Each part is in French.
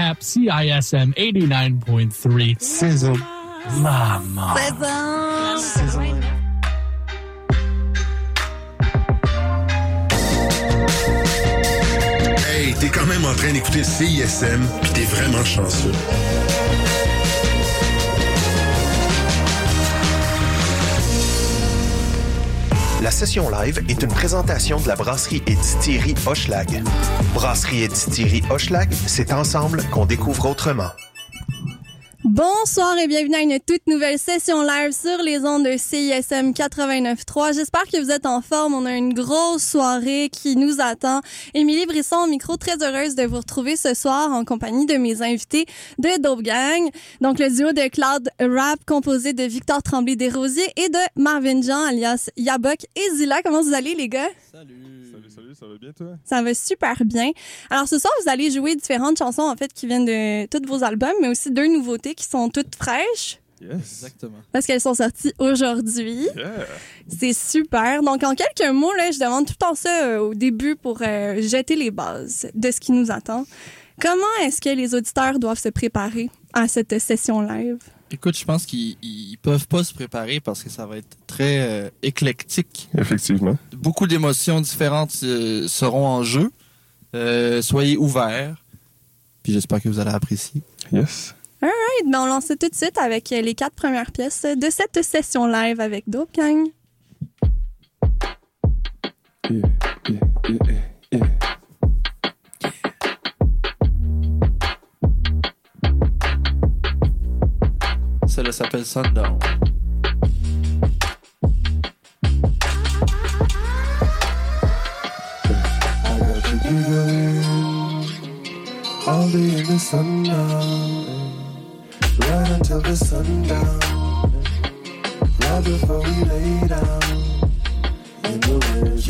Cap CISM 89.3. Sizzle. Maman. Hey, t'es quand même en train d'écouter CISM, puis t'es vraiment chanceux. La session live est une présentation de la brasserie et distillerie Hochelag. Brasserie et distillerie Hochelag, c'est ensemble qu'on découvre autrement. Bonsoir et bienvenue à une toute nouvelle session live sur les ondes de CISM 89.3. J'espère que vous êtes en forme. On a une grosse soirée qui nous attend. Émilie Brisson au micro, très heureuse de vous retrouver ce soir en compagnie de mes invités de Dope Gang. Donc, le duo de Cloud Rap composé de Victor Tremblay-Desrosiers et de Marvin Jean alias Yabok et Zilla. Comment vous allez, les gars? Salut, ça va bien toi? Ça va super bien. Alors ce soir, vous allez jouer différentes chansons en fait qui viennent de tous vos albums, mais aussi deux nouveautés qui sont toutes fraîches Yes. Exactement. parce qu'elles sont sorties aujourd'hui. Yeah. C'est super. Donc en quelques mots, là, je demande tout le temps ça euh, au début pour euh, jeter les bases de ce qui nous attend. Comment est-ce que les auditeurs doivent se préparer à cette session live? Écoute, je pense qu'ils ils peuvent pas se préparer parce que ça va être très euh, éclectique. Effectivement. Beaucoup d'émotions différentes euh, seront en jeu. Euh, soyez ouverts. Puis j'espère que vous allez apprécier. Yes. Right, ben on lance tout de suite avec les quatre premières pièces de cette session live avec Dope Gang. Yeah, yeah, yeah, yeah, yeah. Celle-là s'appelle Sundown. I got you giggling all day in the sun now, right until the sundown, right before we lay down in the winds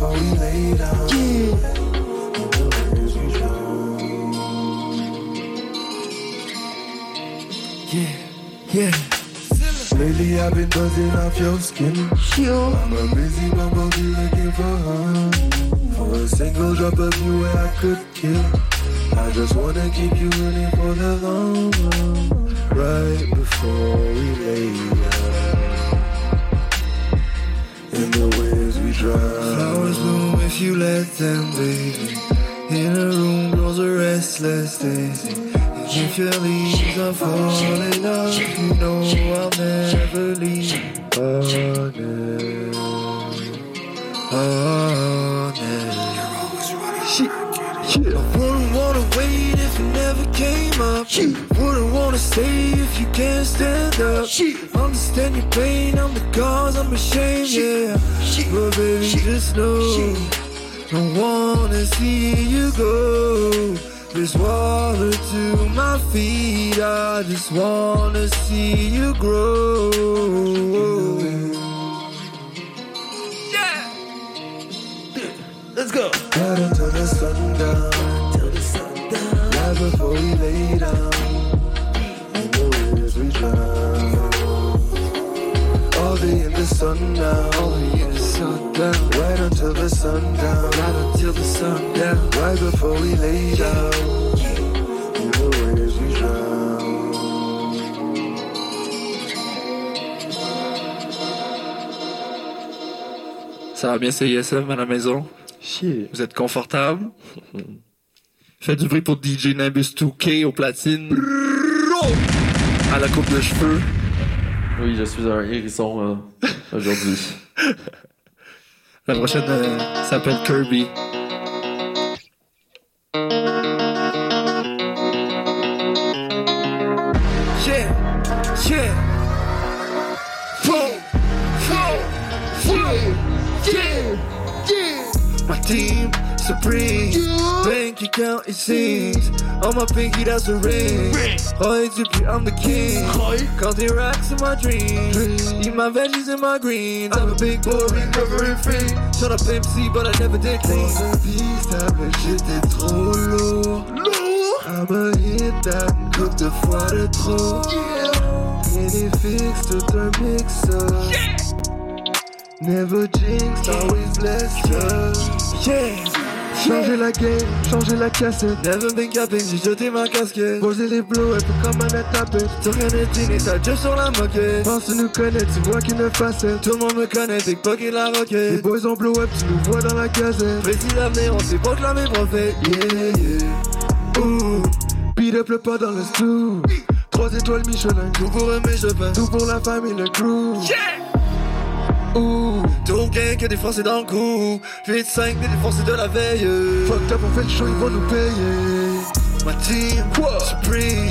before we lay down in the winds we drown. Yeah, yeah. Lately I've been buzzing off your skin. I'm a busy bumblebee looking for her. For a single drop of you where I could kill. I just wanna keep you running for the long run. Right before we lay down. In the waves drown. Flowers bloom if you let them, baby. In a room grows a restless daisy. If your leaves are falling off, you know I'll never leave. Oh. Oh, no. Shit. Shit. I wouldn't wanna wait if you never came up. Wanna stay if you can't stand up. Understand your pain, I'm the cause, I'm ashamed, yeah. But baby, just know, don't wanna see you go. This water to my feet, I just wanna see you grow. Let's go. Right until the sundown. Till the sundown. Right before we lay down. Day in the sun now. All day in the sundown. Right until the sundown. Right until the sundown. Right before we lay down. In the waves we drown. Ça va bien CISM à la maison? Vous êtes confortable? Faites du bruit pour DJ Nimbus 2K au platine. À la coupe de cheveux. Oui, je suis un hérisson euh, aujourd'hui. La prochaine euh, s'appelle Kirby. Yeah, yeah. Boom, boom, boom. Yeah, yeah. My team supreme. Bank account it seems. On my pinky that's a ring. Oh, Egypt, I'm the king. Counting racks in my dreams. Eat my veggies and my greens. I'm a big boy recovering free. Shut up MC, but I never did clean. Stop mais j'étais trop lourd. I'ma hit that coupe de fois de trop. Yeah. Et les fixes tout un mix-up. Never jinx, always blessed. Yeah. Changer la game, changer la cassette. Never been capping, j'ai jeté ma casquette. Poser les blows, un peu comme un tapette. Sur rien n'est dîné, t'as Dieu sur la moquette. Pense nous connaître, tu vois qu'une facette. Tout le monde me connaît, Big Buck et la roquette. Les boys en blow up, tu nous vois dans la gazette. Précis l'avenir, on s'est proclamé prophète. Yeah, yeah. Ouh, beat up le pas dans le stew. Trois étoiles Michelin, tout pour je peins. Tout pour la famille, le crew. Ouh, tout gain que des Français dans le coup. 8-5 des défoncés de la veille. Fucked up, on fait le show, ils vont nous payer. My team, supreme.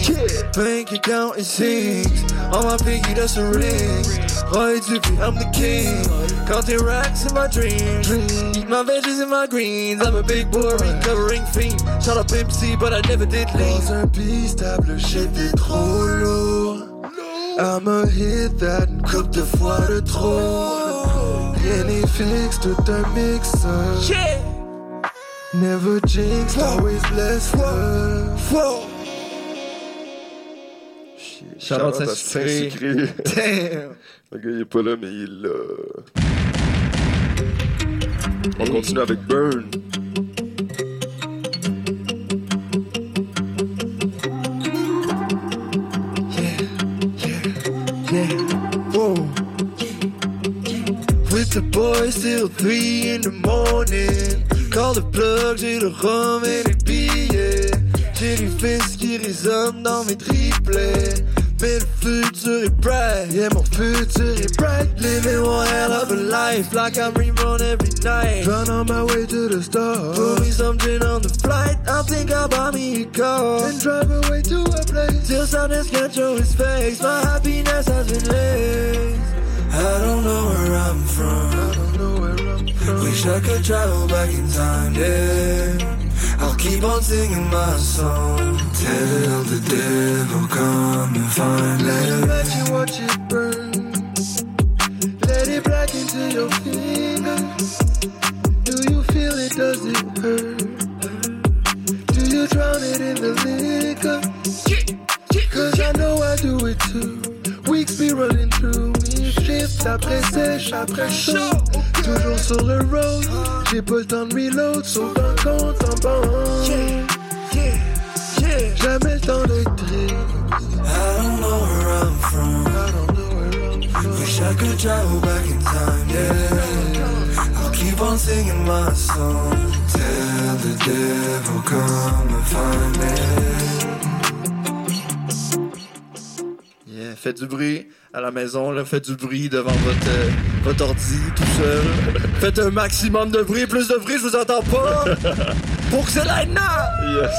Bank account in six. On my pinky, that's a ring Roy I'm the king. Counting racks in my dreams Eat my veggies and my greens. I'm a big boy, recovering fiend. Shout out Pimp C, but I never did lean Dans un shit est trop lourd I'ma hit that coupe de fois de trop Rien n'est fixe, tout un mix Never jinx, always blessed. Charlotte Saint-Sucré. Damn. Le gars, il est pas là, mais il est là. On continue avec Burn. Yeah. With the boys till three in the morning. Call the plug, j'ai le er rhum et les billets. J'ai du fils qui résonne dans mes triplets. Mais le futur est bright, yeah, mon futur est bright. Living one hell of a life, like I'm rerun every night. Run on my way to the stars. Put me something on the flight. I think I'll buy me a car. And drive away to a place. Till sadness can't show his face. My happiness has been laced. I don't know where I'm from. I don't know where I'm from. Wish I could travel back in time, yeah. I'll keep on singing my song. Tell the devil come and find me. Let it let you watch it burn. Let it black into your fingers. Do you feel it? Does it hurt? Do you drown it in the liquor? Cause I know I do it too. Weeks be running through me. Shift après sèche, après chaud. Toujours sur le road. J'ai pas le temps de reload, sauf un compte en banque. Jamais le temps d'être triste. I don't know where I'm from. I don't know where I'm from. Wish I could travel back in time, yeah. I'll keep on singing my song. Tell the devil come and find me. Faites du bruit à la maison, là, faites du bruit devant votre, euh, votre ordi tout seul. faites un maximum de bruit, plus de bruit, je vous entends pas. Pour que c'est là Yes!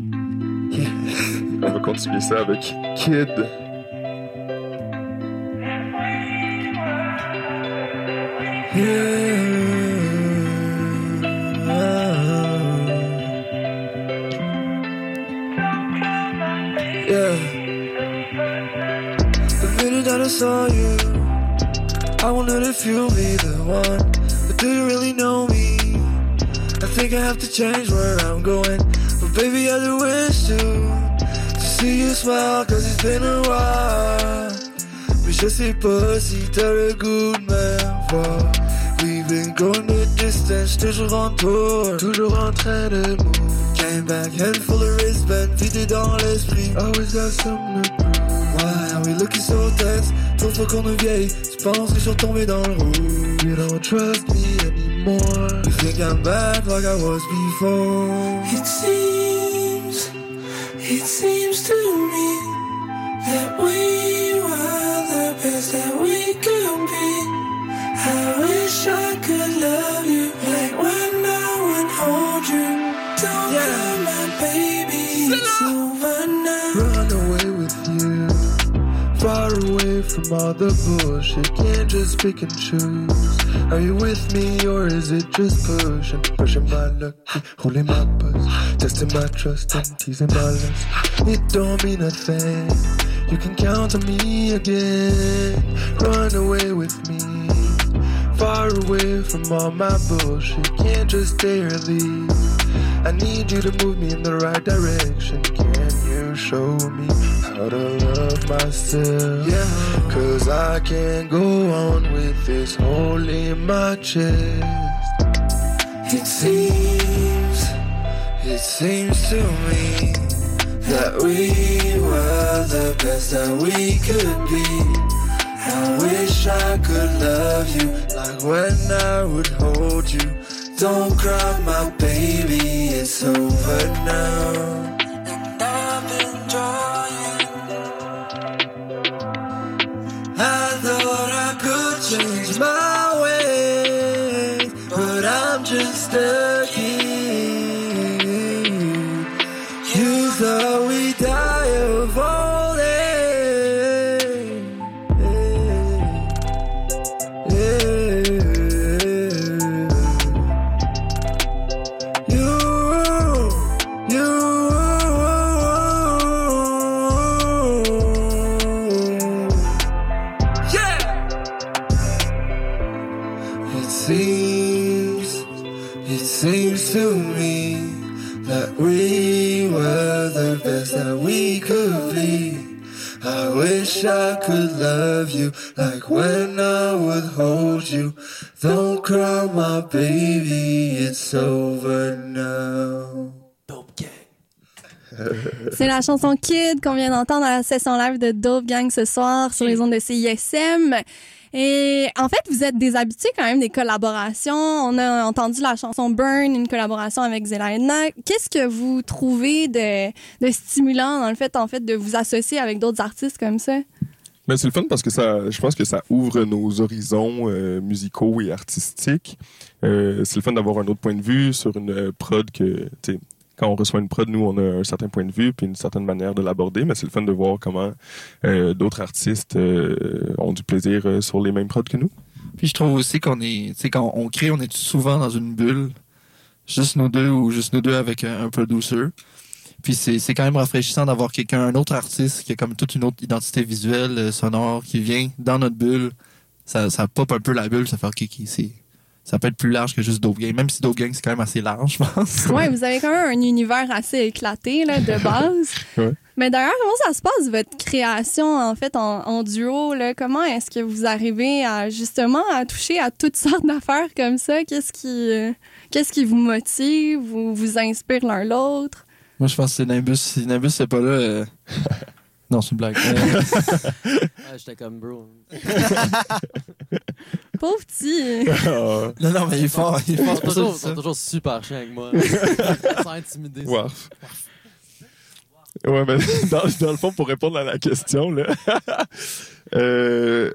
On va continuer ça avec Kid. Yeah. Saw you, I wondered if you'll be the one. But do you really know me? I think I have to change where I'm going. But baby, I do wish to, to see you smile, cause it's been a while. Mais je sais pas si t'as le goût de. We've been going the distance, toujours en tour, toujours en train de move. Came back, head full of wristband, vidé dans l'esprit. Always got something. We looking so tense? Trop fois qu'on est vieille, tu penses que je suis retombé dans le rouge. You don't trust me anymore. You think I'm bad like I was before? It seems, it seems to me that we were the best that we could be. I wish I could love you away from all the bullshit. Can't just pick and choose. Are you with me or is it just pushing? Pushing my luck, holding my buzz, testing my trust and teasing my lust. It don't mean a thing. You can count on me again. Run away with me. Far away from all my bullshit. Can't just stay or leave. I need you to move me in the right direction. Can you to show me how to love myself. Yeah. Cause I can't go on with this hole in my chest. It seems, it seems to me that we were the best that we could be. I wish I could love you like when I would hold you. Don't cry, my baby, it's over now. I'm love you like when I would hold you. Don't cry, my baby, it's over now. C'est la chanson Kid qu'on vient d'entendre à la session live de Dope Gang ce soir sur les ondes de CISM. Et en fait, vous êtes des habitués quand même des collaborations. On a entendu la chanson Burn, une collaboration avec Zelena. Qu'est-ce que vous trouvez de, de stimulant dans le fait, en fait, de vous associer avec d'autres artistes comme ça? Mais c'est le fun parce que ça, je pense que ça ouvre nos horizons euh, musicaux et artistiques. Euh, c'est le fun d'avoir un autre point de vue sur une euh, prod que, tu sais, quand on reçoit une prod, nous, on a un certain point de vue puis une certaine manière de l'aborder, mais c'est le fun de voir comment euh, d'autres artistes euh, ont du plaisir sur les mêmes prods que nous. Puis je trouve aussi qu'on est, tu quand on crée, on est souvent dans une bulle, juste nous deux ou juste nous deux avec un, un producer. Puis c'est, c'est quand même rafraîchissant d'avoir quelqu'un, un autre artiste qui a comme toute une autre identité visuelle, euh, sonore, qui vient dans notre bulle. Ça, ça pop un peu la bulle, ça fait ok, ça peut être plus large que juste Dope Gang. Même si Dope Gang c'est quand même assez large, je pense. Ouais, vous avez quand même un univers assez éclaté là, de base. Ouais. Mais d'ailleurs, comment ça se passe votre création en fait en, en duo là? Comment est-ce que vous arrivez à justement à toucher à toutes sortes d'affaires comme ça? Qu'est-ce qui euh, qu'est-ce qui vous motive ou vous inspire l'un l'autre? Moi, je pense que c'est Nimbus. Si Nimbus c'est pas là, euh, non, c'est une blague. Euh, J'étais comme bro. Pauvre petit. Ah, non, non, mais il est fort. Il est Ils fort. sont c'est pour ça que toujours, dis sont ça. toujours super chiants avec moi. Ils sont intimidés. Warf. Ouais, mais dans, dans le fond, pour répondre à la question, là, euh,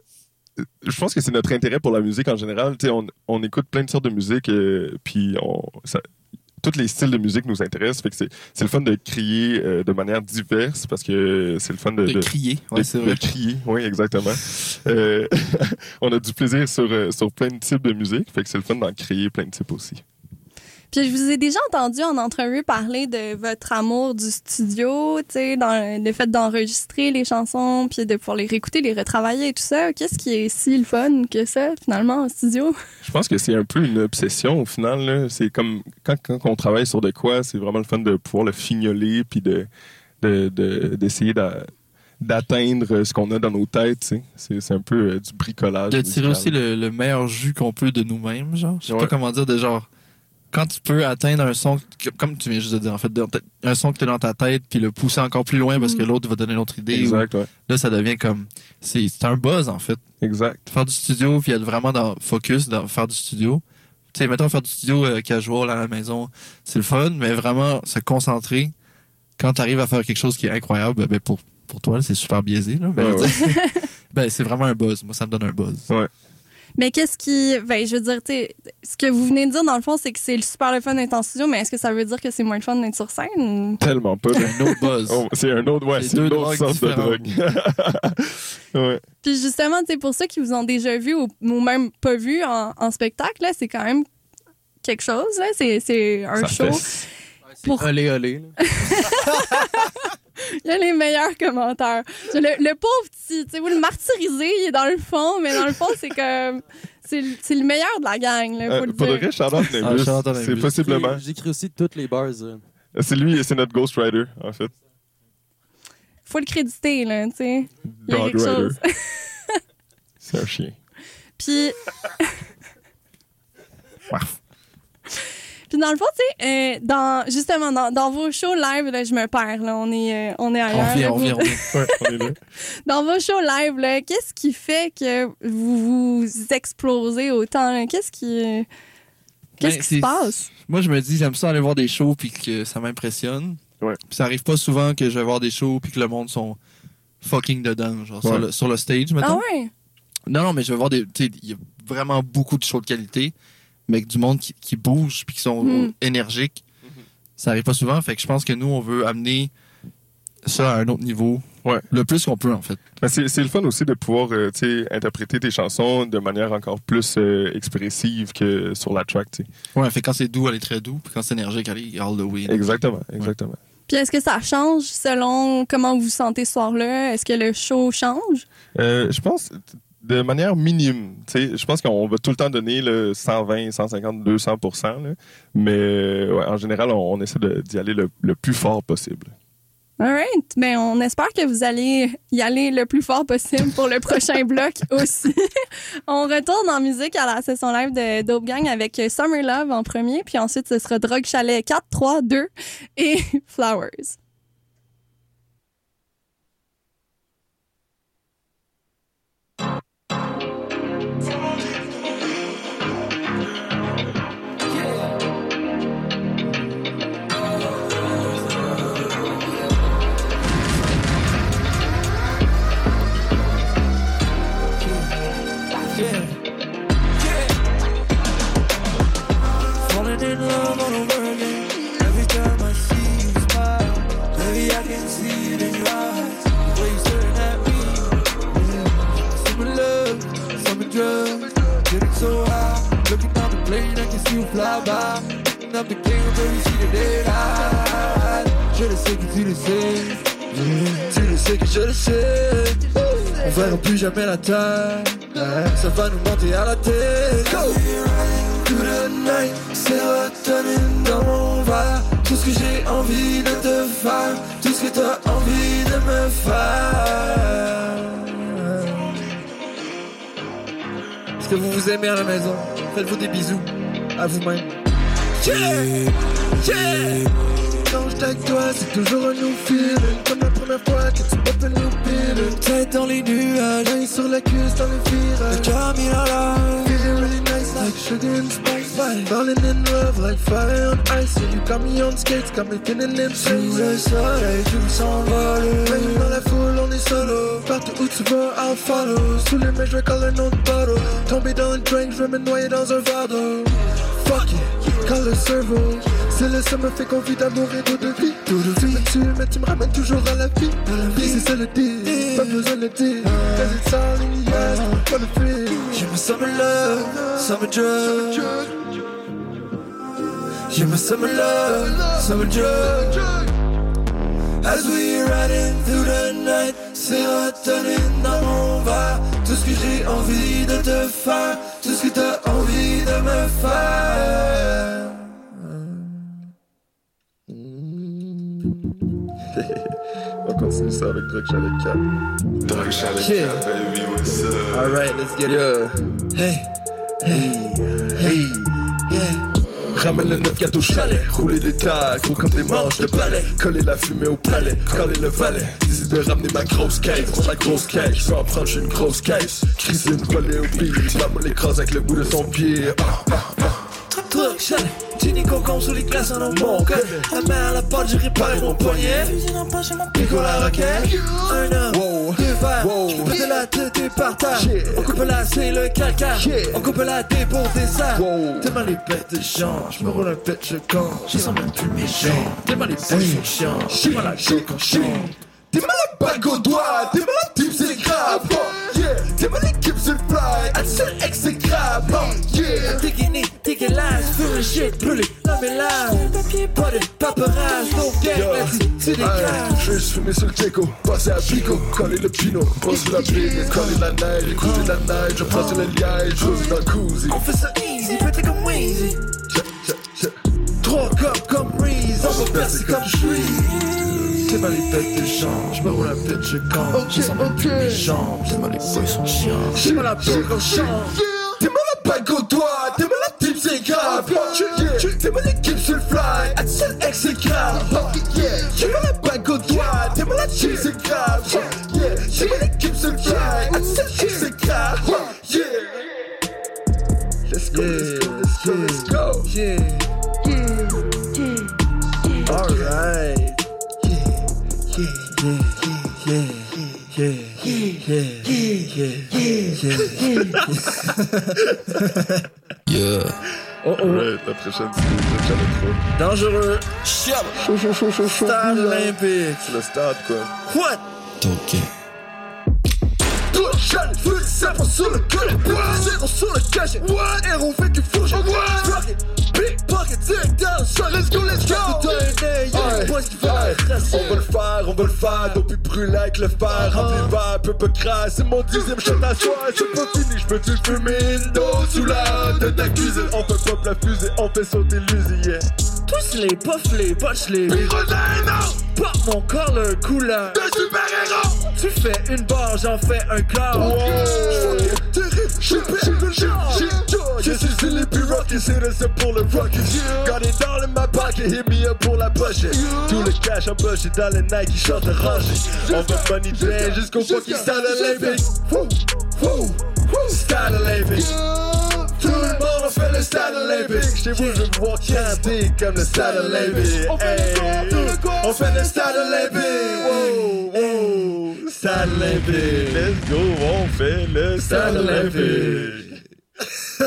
je pense que c'est notre intérêt pour la musique en général. Tu sais, on, on écoute plein de sortes de musique, euh, puis on, ça, tous les styles de musique nous intéressent. Fait que c'est, c'est le fun de crier euh, de manière diverse parce que c'est le fun de, De de- crier. de- Ouais, c'est de vrai. crier, oui, exactement. Euh, on a du plaisir sur, euh, sur plein de types de musique, fait que c'est le fun d'en créer plein de types aussi. Puis je vous ai déjà entendu en entrevue parler de votre amour du studio, tu sais, dans le fait d'enregistrer les chansons, puis de pouvoir les réécouter, les retravailler et tout ça. Qu'est-ce qui est si le fun que ça, finalement, en studio? Je pense que c'est un peu une obsession au final. C'est comme quand, quand on travaille sur de quoi, c'est vraiment le fun de pouvoir le fignoler puis de, de- de- d'essayer d'a- d'atteindre ce qu'on a dans nos têtes. tu sais. C'est, c'est un peu euh, du bricolage. de tirer aussi le, le meilleur jus qu'on peut de nous-mêmes, genre. Je sais Ouais. pas comment dire, de genre, quand tu peux atteindre un son, que- comme tu viens juste de dire, en fait, un son que tu as dans ta tête, puis le pousser encore plus loin parce que l'autre va donner une autre idée. Exact, ouais. là, ça devient comme, c'est, c'est un buzz, en fait. Exact. Faire du studio, puis être vraiment dans focus, dans faire du studio. Tu sais, mettons, faire du studio euh, casual à la maison, c'est le fun, mais vraiment se concentrer. Quand tu arrives à faire quelque chose qui est incroyable, ben, pour, pour toi, c'est super biaisé, là. Ben, Ouais, ouais. ben, c'est vraiment un buzz. Moi, ça me donne un buzz. Mais qu'est-ce qui. Ben, je veux dire, tu sais, ce que vous venez de dire, dans le fond, c'est que c'est super le fun d'être en studio, mais est-ce que ça veut dire que c'est moins le fun d'être sur scène? Tellement pas. C'est un autre buzz. Oh, c'est un autre, ouais, C'est une autre sorte de drogue. ouais. Puis justement, tu sais, pour ceux qui vous ont déjà vu ou, ou même pas vu en, en spectacle, là, c'est quand même quelque chose, là. C'est, c'est un Ça show. fesse. Pour- Olé, olé. Il y a les meilleurs commentaires. Le, le pauvre petit, tu sais, vous le martyrisez, il est dans le fond, mais dans le fond, c'est comme. C'est, le- le meilleur de la gang, là, faut Euh, le pour de dire. vrai, Charlotte Ah, Nimbus, c'est possiblement. J'écris aussi toutes les bars. euh. C'est lui, c'est notre Ghost Rider, en fait. faut le créditer, là, tu sais. Il y a Dog quelque Rider. chose. C'est un chien. Puis. Puis dans le fond, tu sais, euh, dans, justement, dans, dans vos shows live, là, je me perds, là, on est, euh, on est ailleurs. On vient, on vient, on vient. Dans vos shows live, là, qu'est-ce qui fait que vous vous explosez autant? Qu'est-ce qui, euh, qu'est-ce Ben, qui se passe? Moi, je me dis, j'aime ça aller voir des shows puis que ça m'impressionne. Ouais. Puis ça arrive pas souvent que je vais voir des shows puis que le monde sont fucking dedans, genre sur, le, sur le stage, Ah mettons. ouais? Non, non, mais je vais voir des. Tu sais, il y a vraiment beaucoup de shows de qualité, mais avec du monde qui, qui bouge puis qui sont Mm. énergiques. Ça arrive pas souvent. Fait que je pense que nous, on veut amener ça à un autre niveau. Ouais. Le plus qu'on peut, en fait. Ben, c'est c'est le fun aussi de pouvoir euh, interpréter tes chansons de manière encore plus euh, expressive que sur la track. tu sais. Ouais, fait quand c'est doux, elle est très doux. Puis quand c'est énergique, elle est all the way. Exactement, exactement. Puis est-ce que ça change selon comment vous vous sentez ce soir-là? Est-ce que le show change? Euh, je pense de manière minime. Je pense qu'on va tout le temps donner le 120, 150, 200 là. Mais ouais, en général, on, on essaie d'y aller le, le plus fort possible. All right. Ben, on espère que vous allez y aller le plus fort possible pour le prochain bloc aussi. on retourne en musique à la session live de Dope Gang avec Summer Love en premier, puis ensuite ce sera Drogue Chalet 4, 3, 2 et Flowers. Sais. On verra plus jamais la terre. Ça va nous monter à la tête. To the night, sérotonine dans mon verre. Tout ce que j'ai envie de te faire, tout ce que t'as envie de me faire. Est-ce que vous vous aimez à la maison? Faites-vous des bisous à vous-même. Yeah! Yeah! Quand j'étais avec toi, c'est toujours un new feeling Comme la première fois que tu open new feeling Tête dans les nuages, sur la cuisse dans les virages Le cœur mis à like sugar and spice. Falling in love like fire on ice. So you got me on skates, got me feeling in Sous le soleil, tout s'envole. Même dans la foule, on est solo. Partout où tu vas, I'll follow. Sous les mains, je vais coller un autre bottle Tomber dans le drink, je vais me noyer dans un verre d'eau Fuck it, call le cerveau C'est le me fait qu'on vit d'amour et d'eau de vie Tu me mais tu me ramènes toujours à la vie. Vie. C'est ça le deal, pas besoin de le dire. Cause it's all in the ass, for the thrill J'ai ma summer love, summer drug J'ai ma summer love, summer drug As we riding through the night Sérotonine dans mon verre Tout ce que j'ai envie de te faire Tout ce que t'as envie de me faire continue ça. Avec Drug Chalet 4. Drug Chalet Yeah. 4, baby, what's up? Alright, let's get it. Hey, hey, hey, yeah. Ramène le 9 au chalet, rouler des tags, gros comme des manches de balai, coller la fumée au palais, coller le valet, décide de ramener ma grosse caisse, prends la grosse caisse, je veux en prendre une grosse caisse, Christine collée au pied, la me l'écrase avec le bout de son pied, ah, ah, ah. Chalet, Ginny concombre sous les glaces en cœur. La main à la porte, j'ai réparé mon poignet. Pico la raquette. Un homme, deux verres, j'peux péter la tête et par terre. On coupe là, c'est le caca. On coupe la thé pour des ça. Tellement les bêtes de gens, j'me roule un pet, je camp. Je sens même plus mes jambes. Tellement les bêtes chiants, j'suis malade, j'ai quand je. T'es malade bague au doigt, t'es malade type c'est grave, yeah, t'es malade keep sur le fly, à seul ex c'est grave, oh, yeah. Déguiné, dégueulasse, feu le shit, brûlé, la mélange. Papier, pas de no gang, vas-y, tu dégages. Je vais fumer sur le Teco, passer à Pico, coller le Pino, pose la brique, coller la neige, écouter la neige, je passe le liège, chose dans le koozie. On fait ça easy, pété comme Weezy. Trois copes comme Reese, on va percer comme Shreeze. T'es mal les bêtes des gens, je me roule la bête, je campe. Sens même plus mes jambes, t'es mal les boys sont chiants. J'ai mal la quand je chante. T'es mal la bague au doigt, t'es mal la team, c'est grave. T'es mal l'équipe sur le fly, seul ex, c'est grave. T'es mal la bague au doigt, t'es mal la team, c'est grave. T'es mal l'équipe sur le fly, seul ex, c'est grave. Yeah. Let's go, let's go, let's go. Yeah. Yeah. Oh oh. Ouais, ta prochaine trop. Dangereux. Chiam. Stade olympique. C'est le stade, quoi. What? Toqué. Touche, full, ça sur le cul. What? C'est sur le cachet. What? Héros, fait du fourche. On va le faire, on va le faire, nos plus brûlés avec le fer, rempli verre, peu peu crasse, c'est mon dixième shot à soi, c'est pas fini, j'peux-tu fumer une dose sous la ta cuisine, on fait pop la fusée, on fait sauter l'usine. Tous les puffs, les botches, les Porte mon corps le couleur. De super-héros. Tu fais une barre, j'en fais un corps This is Silly P Rockets, hit us up pour le Rockets. Yeah. Got it all in my pocket, hit me up pour la pochette. Yeah. Tout le cash en poche et dans les Nike short de roche. On veut money train jusqu'au fucking style Olympic. Style Olympic. Tout le monde en fait le style Olympic. Chez vous, je vous vois qui comme le style Olympic. On fait le style Stade olympique. Let's go, on fait le stade olympique.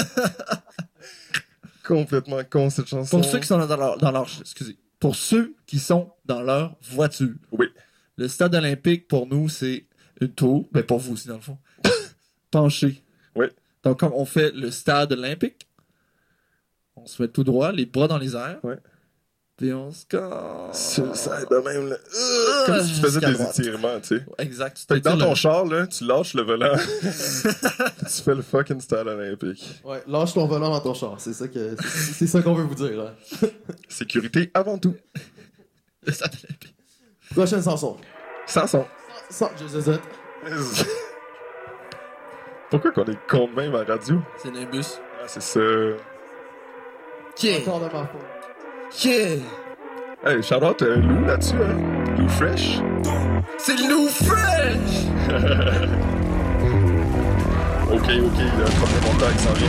Complètement con cette chanson. Pour ceux qui sont dans leur, dans leur excusez, pour ceux qui sont dans leur voiture. Oui. Le stade olympique pour nous c'est une tour, mais pour vous aussi dans le fond. Penché. Oui. Donc comme on fait le stade olympique, on se met tout droit, les bras dans les airs. Ouais. Puis on se casse. De même, là. Comme si tu faisais des droite. étirements, tu sais. Exact. Tu Fait que dans ton le- char, là, tu lâches le volant. tu fais le fucking stade olympique. Ouais, lâche ton volant dans ton char. C'est ça que c'est ça qu'on veut vous dire. hein. Sécurité avant tout. le stade olympique. Prochaine chanson. Sans son. Sans, je sais ça. Pourquoi qu'on est con de même à radio? C'est Nimbus. Ah, c'est ça. Yeah. Encore de ma faute. Yeah. Hey, shout out euh, Lou là-dessus, hein? Lou Fresh. C'est Lou Fresh. Ok, ok, il y a un premier montant qui s'en vient.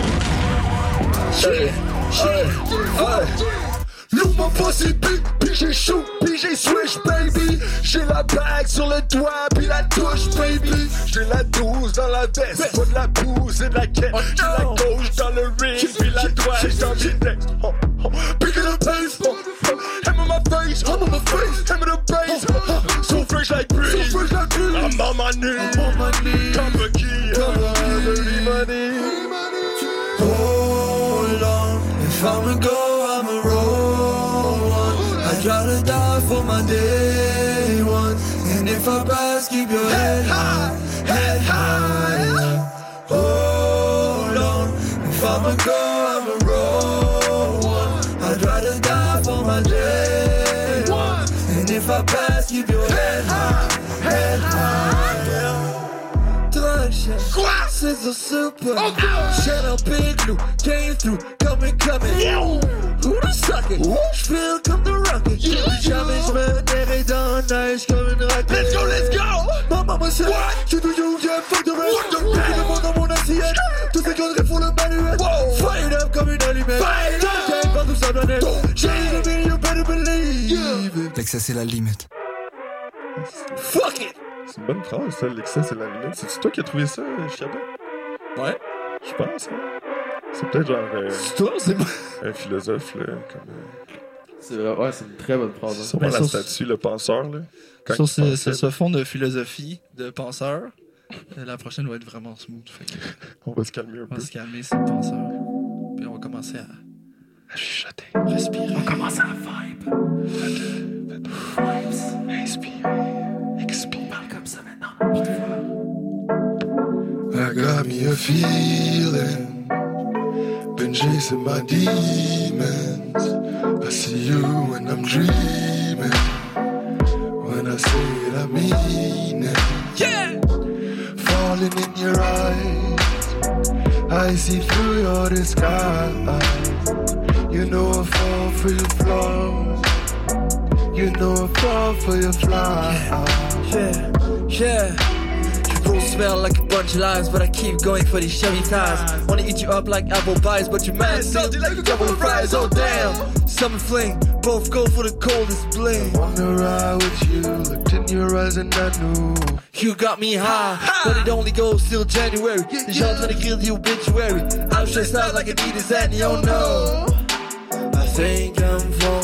Yeah. Yeah. Lou m'a passé big, puis j'ai chaud, puis j'ai swish, baby. J'ai la bague sur le doigt, puis la touche, baby. J'ai la douze dans la veste, pas de la bouse et de la quête. J'ai la gauche dans le ring, puis la droite dans l'index. Oh, oh. Pick it up, bass. Hem on my face, on my face, on the bass. So fresh like breeze. So fresh like breeze. I'm on my knees. I'm on my knees. Key, on, dirty money. Hold on, if I'ma go, I'ma roll one. I gotta die for my day one. And if I pass, keep your head high, head high. Hold on, if I'ma go, C'est so super. Shut up, big Lou. Came through. Coming, coming. Who the sucker? Comme the rocket. Jamais terrais dans la neige comme une rocket. Let's go, let's go! Ma maman What? Tu do you yeah, fuck the rest? What the Tout le monde dans mon assiette. Tous ces conneries font le manuel. Fire up comme une allumette. Fire up! Planète. J'ai me, you better believe. L'excès, c'est la limite. Fuck it. C'est une bonne phrase, ça, l'excès, c'est la limite. C'est toi qui as trouvé ça, Chiaba? Ouais. Je pense, hein. C'est peut-être genre euh, C'est toi, c'est moi. un philosophe, là, comme... euh, C'est vrai, ouais, c'est une très bonne phrase. hein. sûrement Ben, la sur- statue, le penseur, là. Quand Sur ce, pensait. sur ce fond de philosophie, de penseur, euh, la prochaine va être vraiment smooth. Fait que On va se calmer un on peu. va se calmer, c'est le penseur. Puis on va commencer à À chuchoter. respirer. A feeling, been chasing my demons. I see you when I'm dreaming, when I say it, I mean it. Yeah. Falling in your eyes, I see through your disguise. You know I fall for your flaws. You know I fall for your flies. Yeah, yeah. Both smell like a bunch of lies, but I keep going for these Chevy ties. Wanna eat you up like apple pies, but your man salty like a couple of fries. Oh damn, summer fling, both go for the coldest bling. I Wanna ride with you, looked in your eyes and I knew. You got me high, but it only goes till January. The y'all trying to kill the obituary. I'm stressed out like a Adidas and oh no. I think I'm falling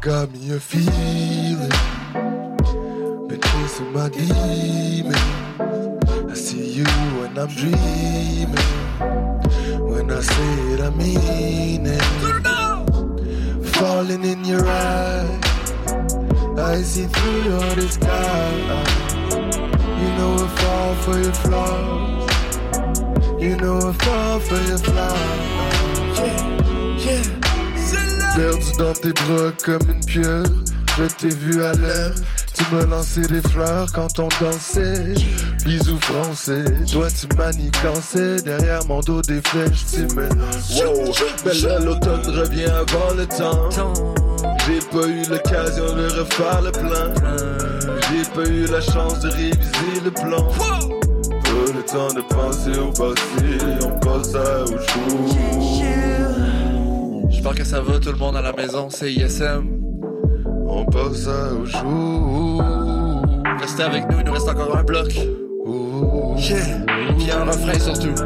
got me a feeling. Been chasing my demon. I see you when I'm dreaming. When I say it, I mean it. Falling in your eyes. I see through your disguise. You know I fall for your flaws. You know I fall for your flaws. Perdu dans tes bras comme une pieuvre. Je t'ai vu à l'heure. Tu me lançais des fleurs quand on dansait. Bisous français. Toi, tu manigançais. Derrière mon dos des flèches, tu me. Wow, là, l'automne revient avant le temps. J'ai pas eu l'occasion de refaire le plan. J'ai pas eu la chance de réviser le plan. Pas le temps de penser au passé. On passe à autre chose. J'espère que ça va tout le monde à la maison, c'est ISM. On passe à autre chose. Restez avec nous, il nous reste encore un bloc. Yeah, puis un refrain surtout.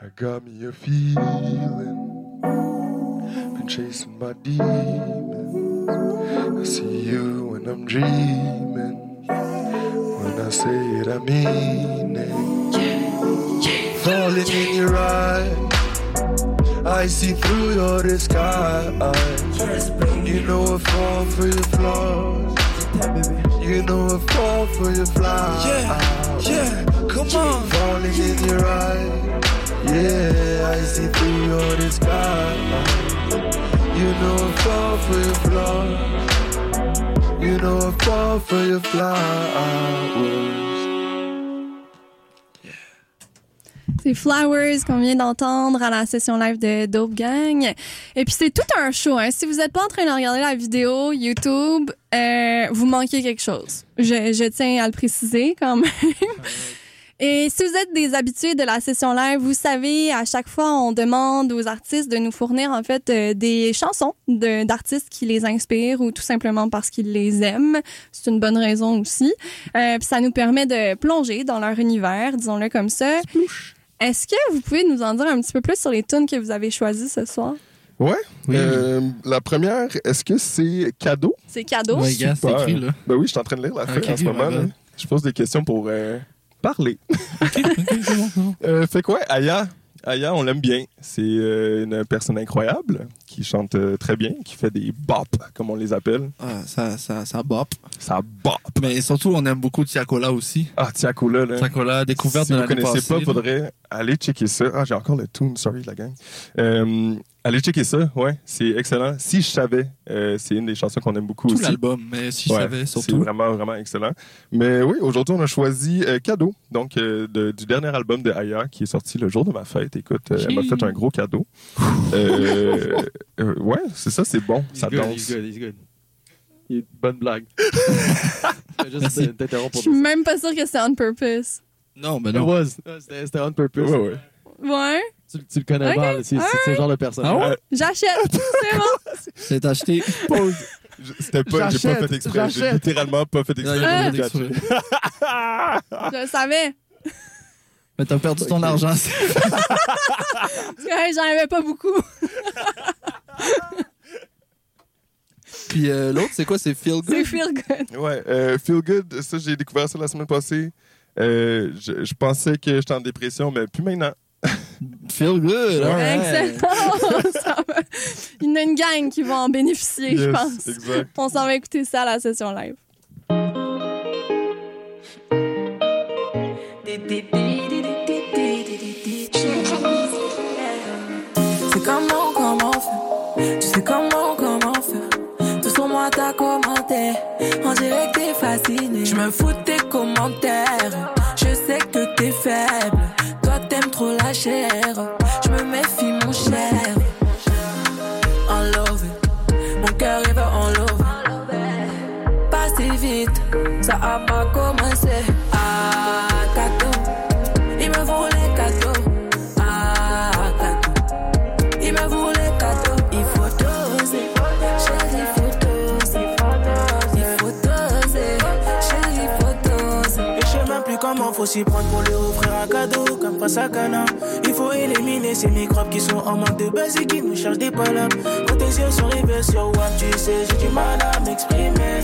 I got me a feeling. Been chasing my demons. I see you when I'm dreaming. When I say it, I mean it. Falling in your eyes. I see through your disguise. You know I fall for your flaws. You know I fall for your flies. Yeah, yeah, come on. Falling in your eyes. Yeah, I see through your disguise. You know I fall for your flaws. You know I fall for your flowers. C'est Flowers qu'on vient d'entendre à la session live de Dope Gang. Et puis c'est tout un show. Hein. Si vous n'êtes pas en train de regarder la vidéo YouTube, euh, vous manquez quelque chose. Je, je tiens à le préciser quand même. Et si vous êtes des habitués de la session live, vous savez, à chaque fois, on demande aux artistes de nous fournir en fait euh, des chansons de- d'artistes qui les inspirent ou tout simplement parce qu'ils les aiment. C'est une bonne raison aussi. Euh, puis ça nous permet de plonger dans leur univers, disons-le comme ça. Est-ce que vous pouvez nous en dire un petit peu plus sur les tunes que vous avez choisies ce soir? Ouais. Euh, la première, est-ce que c'est cadeau? C'est cadeau? Ouais, gars, c'est écrit, là. Ben oui, je suis en train de lire la feuille Ok, en ce moment. Là. Je pose des questions pour euh, parler. Euh, fait quoi, Aya? Aya, on l'aime bien. C'est euh, une personne incroyable qui chante euh, très bien, qui fait des bop, comme on les appelle. Ah, ça, ça, ça bop. Ça bop. Mais surtout, on aime beaucoup Tiakola aussi. Ah, Tiakola, là. Tiakola, découverte si de vous l'année connaissez passée. pas, faudrait aller checker ça. Ah, j'ai encore le tune, sorry la gang. Euh, allez checker ça, ouais, c'est excellent. Si je savais, euh, c'est une des chansons qu'on aime beaucoup Tout aussi. l'album, mais si je Ouais, savais, C'est surtout. vraiment, vraiment excellent. Mais oui, aujourd'hui, on a choisi euh, Cadeau, donc euh, de- du dernier album de Aya qui est sorti le jour de ma fête. Écoute, euh, elle m'a fait un gros cadeau. Euh, euh, ouais, c'est ça, c'est bon. He's ça good, danse. he's good, he's good. Il- Bonne blague. Juste Je suis même pas sûre que c'est on purpose. Non, mais It non. was. C'était c'était on purpose. Ouais, ouais. Ouais, Tu, tu le connais mal. C'est c'est ce genre de personne. Ah ouais? j'achète. c'est bon. C'est acheté. Pause. Je- C'était pas, j'ai pas fait exprès. J'ai littéralement pas fait exprès. pas exprès. Je le savais. Mais t'as perdu ton argent. Parce que, hey, J'en avais pas beaucoup. Puis euh, l'autre, c'est quoi? C'est Feel C'est Good? feel good. Ouais, euh, Feel Good, ça, j'ai découvert ça la semaine passée. Euh, je, je pensais que j'étais en dépression, mais plus maintenant. Feel Good. all right. Excellent. Il y en a une gang qui va en bénéficier, je pense. exact. On s'en va écouter ça à la session live. C'est comment, comment faire? Tu sais comment, comment faire? Tout sur moi t'as commenté On dirait que t'es fasciné Je me fous de tes commentaires a pas commencé Ah, cadeau Il me voulait cadeau Ah, cadeau il me voulait cadeau, il faut doser. Chérie, il faut doser. Il faut doser. Chérie, il faut doser. Et je sais même plus comment faut s'y prendre pour lui offrir un cadeau Il faut éliminer ces microbes qui sont en manque de base et qui nous cherchent des palabres. Quand tes yeux sont rivés sur WAP, tu sais, j'ai du mal à m'exprimer.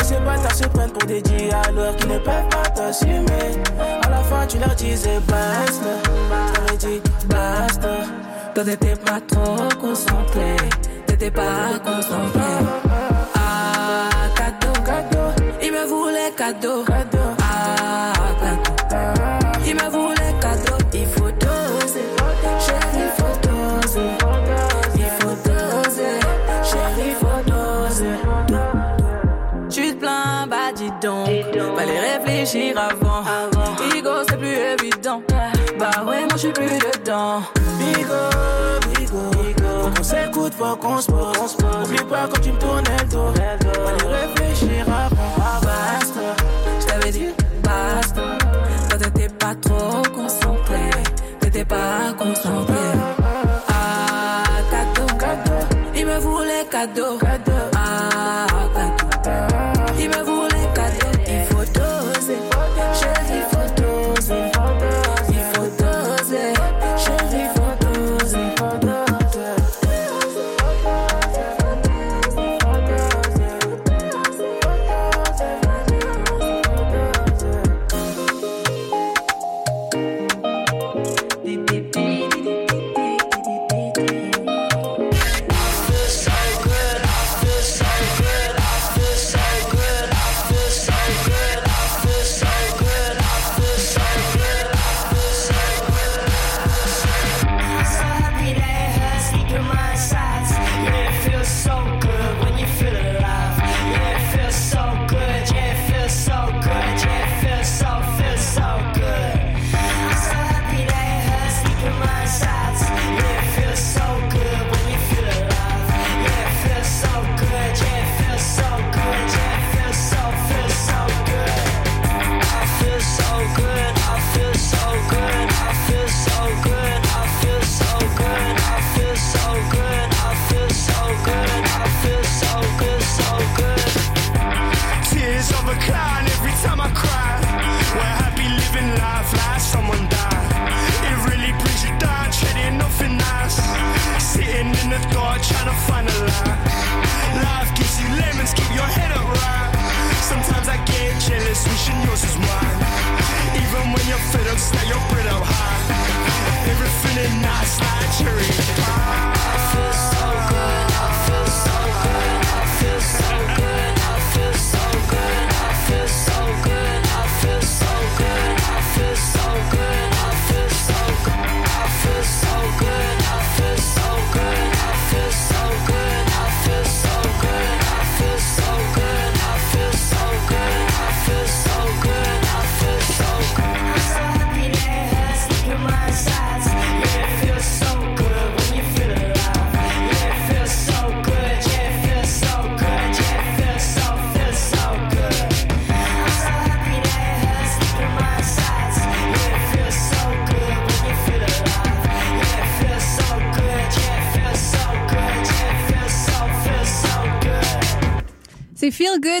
Et ces bâtards se prennent pour des dialogues qui ne peuvent pas t'assumer. À la fin, tu leur disais basta. Ai dit basta. Toi, t'étais pas trop concentré. T'étais pas concentré. Ah, cadeau, cadeau. Il me voulait cadeau. Ah, réfléchir avant. Ego, c'est plus évident. Bah ouais, moi je suis plus dedans. Bigo, bigo, Faut qu'on s'écoute, faut qu'on se pose. Oublie pas quand tu me tournais le dos. Fallait réfléchir avant. Basta, je t'avais dit basta. Toi t'étais pas trop concentré, t'étais pas concentré.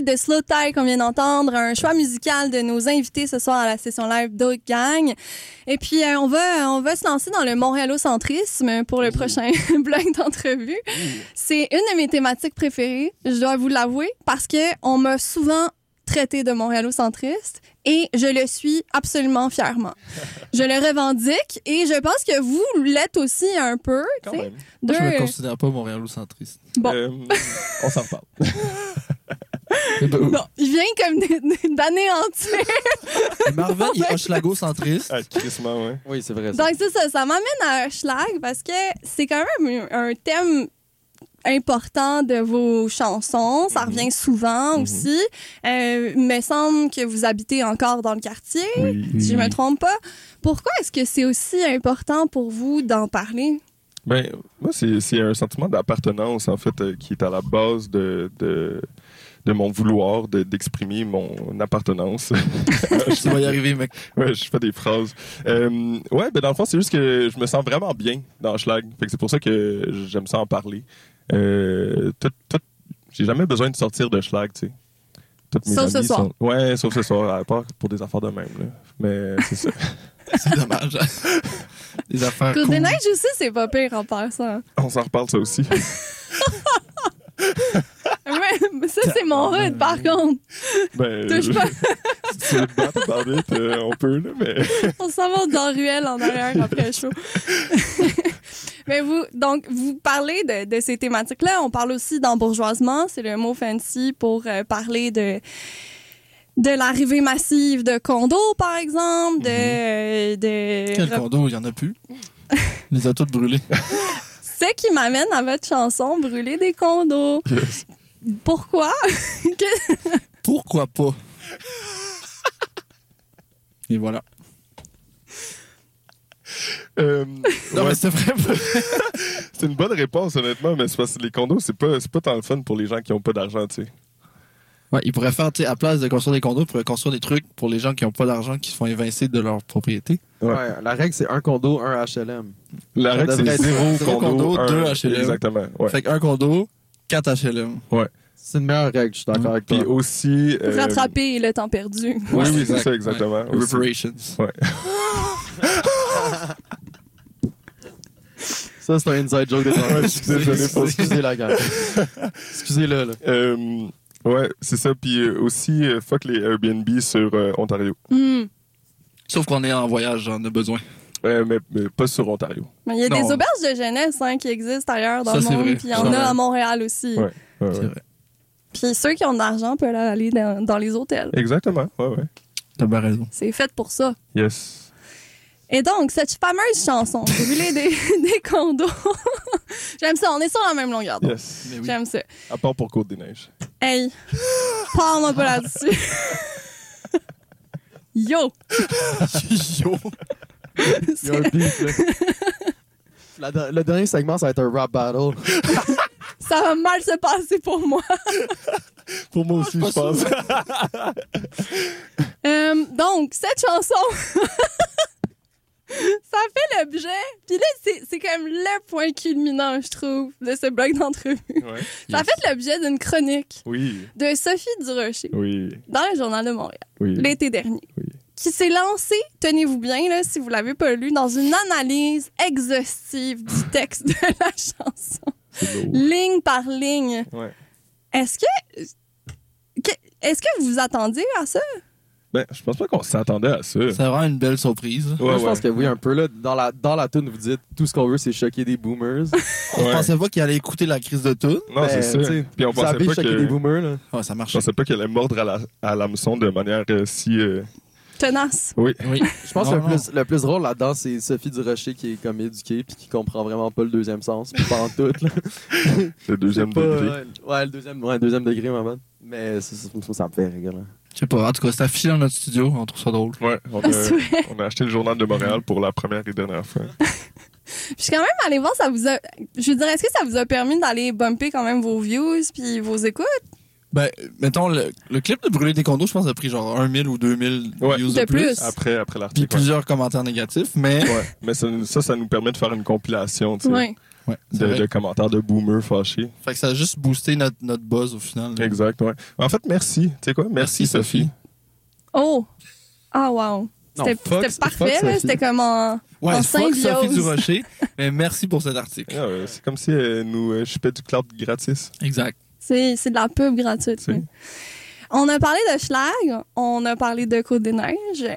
De Slow Tie qu'on vient d'entendre, un choix musical de nos invités ce soir à la session live d'Oak Gang. Et puis, euh, on, va, on va se lancer dans le montréalocentrisme pour le prochain bloc d'entrevue. C'est une de mes thématiques préférées, je dois vous l'avouer, parce que on m'a souvent traité de montréalocentriste et je le suis absolument fièrement. je le revendique et je pense que vous l'êtes aussi un peu. sais. Moi, je me Deux- considère pas montréalocentriste. Bon. Euh, on s'en reparle. Bon, il vient comme d'anéantir. Marvin est Hochelago-centriste. Ah, crissement, ouais. Oui, c'est vrai. Donc, c'est ça. Ça m'amène à Schlag parce que c'est quand même un un thème important de vos chansons. Ça revient souvent aussi. Euh, il me semble que vous habitez encore dans le quartier, si je me trompe pas. Pourquoi est-ce que c'est aussi important pour vous d'en parler? Ben, moi, c'est c'est un sentiment d'appartenance, en fait, euh, qui est à la base de, de, de mon vouloir de- d'exprimer mon appartenance. Tu vas y arriver, mec. Ouais, je fais des phrases. Euh, ouais, ben dans le fond, c'est juste que je me sens vraiment bien dans Schlag. Fait que c'est pour ça que j'aime ça en parler. Euh, tout, tout, j'ai jamais besoin de sortir de Schlag, tu sais. Toutes mes Sauf ce soir. sont- Ouais, sauf ce soir, à part pour des affaires de même, là. Mais c'est ça. C'est dommage. Des affaires Côte cool. des neiges aussi, c'est pas pire en passant. On s'en reparle, ça aussi. Ça, c'est mon hood, par contre. Ben, Touche pas. si tu veux te battre par vite, euh, on peut, là, mais... On s'en va dans ruelle en arrière après le show. Mais vous, donc, vous parlez de, de ces thématiques-là. On parle aussi d'embourgeoisement. C'est le mot fancy pour euh, parler de de l'arrivée massive de condos, par exemple, de... euh, de Quel condo, il y en a plus. Les a toutes brûlés. Ce qui m'amène à votre chanson Brûler des condos. Pourquoi? Pourquoi pas? Et voilà. Euh, Non, ouais. mais c'est vrai. c'est une bonne réponse, honnêtement, mais c'est parce que les condos, c'est pas, c'est pas tant le fun pour les gens qui ont pas d'argent, tu sais. Ouais, ils pourraient faire, tu sais, à place de construire des condos, ils pourraient construire des trucs pour les gens qui n'ont pas d'argent, qui se font évincer de leur propriété. Ouais. la règle, c'est un condo, un HLM. La Ça règle, c'est zéro Zéro condo, condo, un- deux HLM. Exactement, ouais. Fait qu'un condo, quatre HLM. Ouais. C'est une meilleure règle, je suis d'accord avec toi. Puis aussi... euh, Rattraper le temps perdu. Oui, oui, c'est ça, exactement. Ouais. Reparations. Ouais. Ça, c'est un inside joke pour ça. Excusez la gang. Excusez-le, là. Euh, ouais, c'est ça. Puis euh, aussi, euh, fuck les Airbnb sur euh, Ontario. Hmm. Sauf qu'on est en voyage, on a besoin. Ouais, mais, mais pas sur Ontario. Mais il y a Non. des auberges de jeunesse hein, qui existent ailleurs dans Ça, le monde, puis il y en a à Montréal aussi. Ouais, ouais, C'est ouais. vrai. Puis ceux qui ont de l'argent peuvent aller dans, dans les hôtels. Exactement, ouais, ouais. T'as bien raison. C'est fait pour ça. Yes. Et donc, cette fameuse chanson, Brûler des, des condos? J'aime ça, on est sur la même longueur d'onde. Yes. Mais oui. J'aime ça. À part pour Côte-des-Neiges. Hey, parle-moi pas là-dessus. Yo! Yo! Il y a un beef, là. La de- le dernier segment, ça va être un rap battle. Ça va mal se passer pour moi. Pour moi aussi, je pense. Euh, donc, cette chanson, ça fait l'objet. Puis là, c'est c'est comme le point culminant, je trouve, de ce bloc d'entrevue. Ouais. Ça fait l'objet d'une chronique Oui, de Sophie Durocher oui, dans le Journal de Montréal oui. l'été dernier. Qui s'est lancée, tenez-vous bien, là, si vous l'avez pas lu, dans une analyse exhaustive du texte de la chanson, ligne par ligne. Ouais. Est-ce que, que- est-ce que vous vous attendiez à ça? Ben, je pense pas qu'on s'attendait à ça. C'est vraiment une belle surprise. Ouais, Moi, je pense ouais. que oui, un peu. Là, dans la, dans la tune, vous dites tout ce qu'on veut, c'est choquer des boomers. On Ouais. pensait pas qu'il allait écouter la crise de tout. Non, Ben, c'est ça. Puis on pensait pas choquer des boomers, là. Ça Je marche. pensais pas qu'elle allait mordre à la- à l'hameçon de manière euh, si... euh, Tenace. Oui. Oui. Je pense Non, que le plus, le plus drôle là-dedans, c'est Sophie Durocher qui est comme éduquée puis qui comprend vraiment pas le deuxième sens. Puis pas en tout. Là. Le deuxième pas- degré. Ouais, ouais, le deuxième, ouais, le deuxième degré, maman. Mais ça, ça, ça, ça me fait rire. Je sais pas. En tout cas, c'est affiché dans notre studio. On trouve ça drôle. Ouais, on a, on acheté le journal de Montréal pour la première et dernière fois. Je suis quand même allée voir, ça vous a. Je veux dire, est-ce que ça vous a permis d'aller bumper quand même vos views puis vos écoutes? Ben, mettons, le, le clip de Brûler des condos, je pense, a pris genre 1000 ou 2000 Ouais. views De de, plus. plus. Après, après Puis l'article. ouais. plusieurs commentaires négatifs, mais. Ouais. Mais ça, ça, ça nous permet de faire une compilation, tu sais, Oui. Ouais, de, commentaires de boomers fâchés. Fait que ça a juste boosté notre, notre buzz au final. là. Exact, ouais. En fait, merci. Tu sais quoi? Merci, Merci, Sophie. Sophie. Oh! Ah, wow. C'était parfait. C'était comme en, Ouais, en fuck Sophie symbiose. Durocher, mais merci pour cet article. Ah ouais, c'est comme si elle nous euh, chipait du cloud gratis. Exact. C'est c'est de la pub gratuite. Oui. On a parlé de Schlag, on a parlé de Côte des Neiges.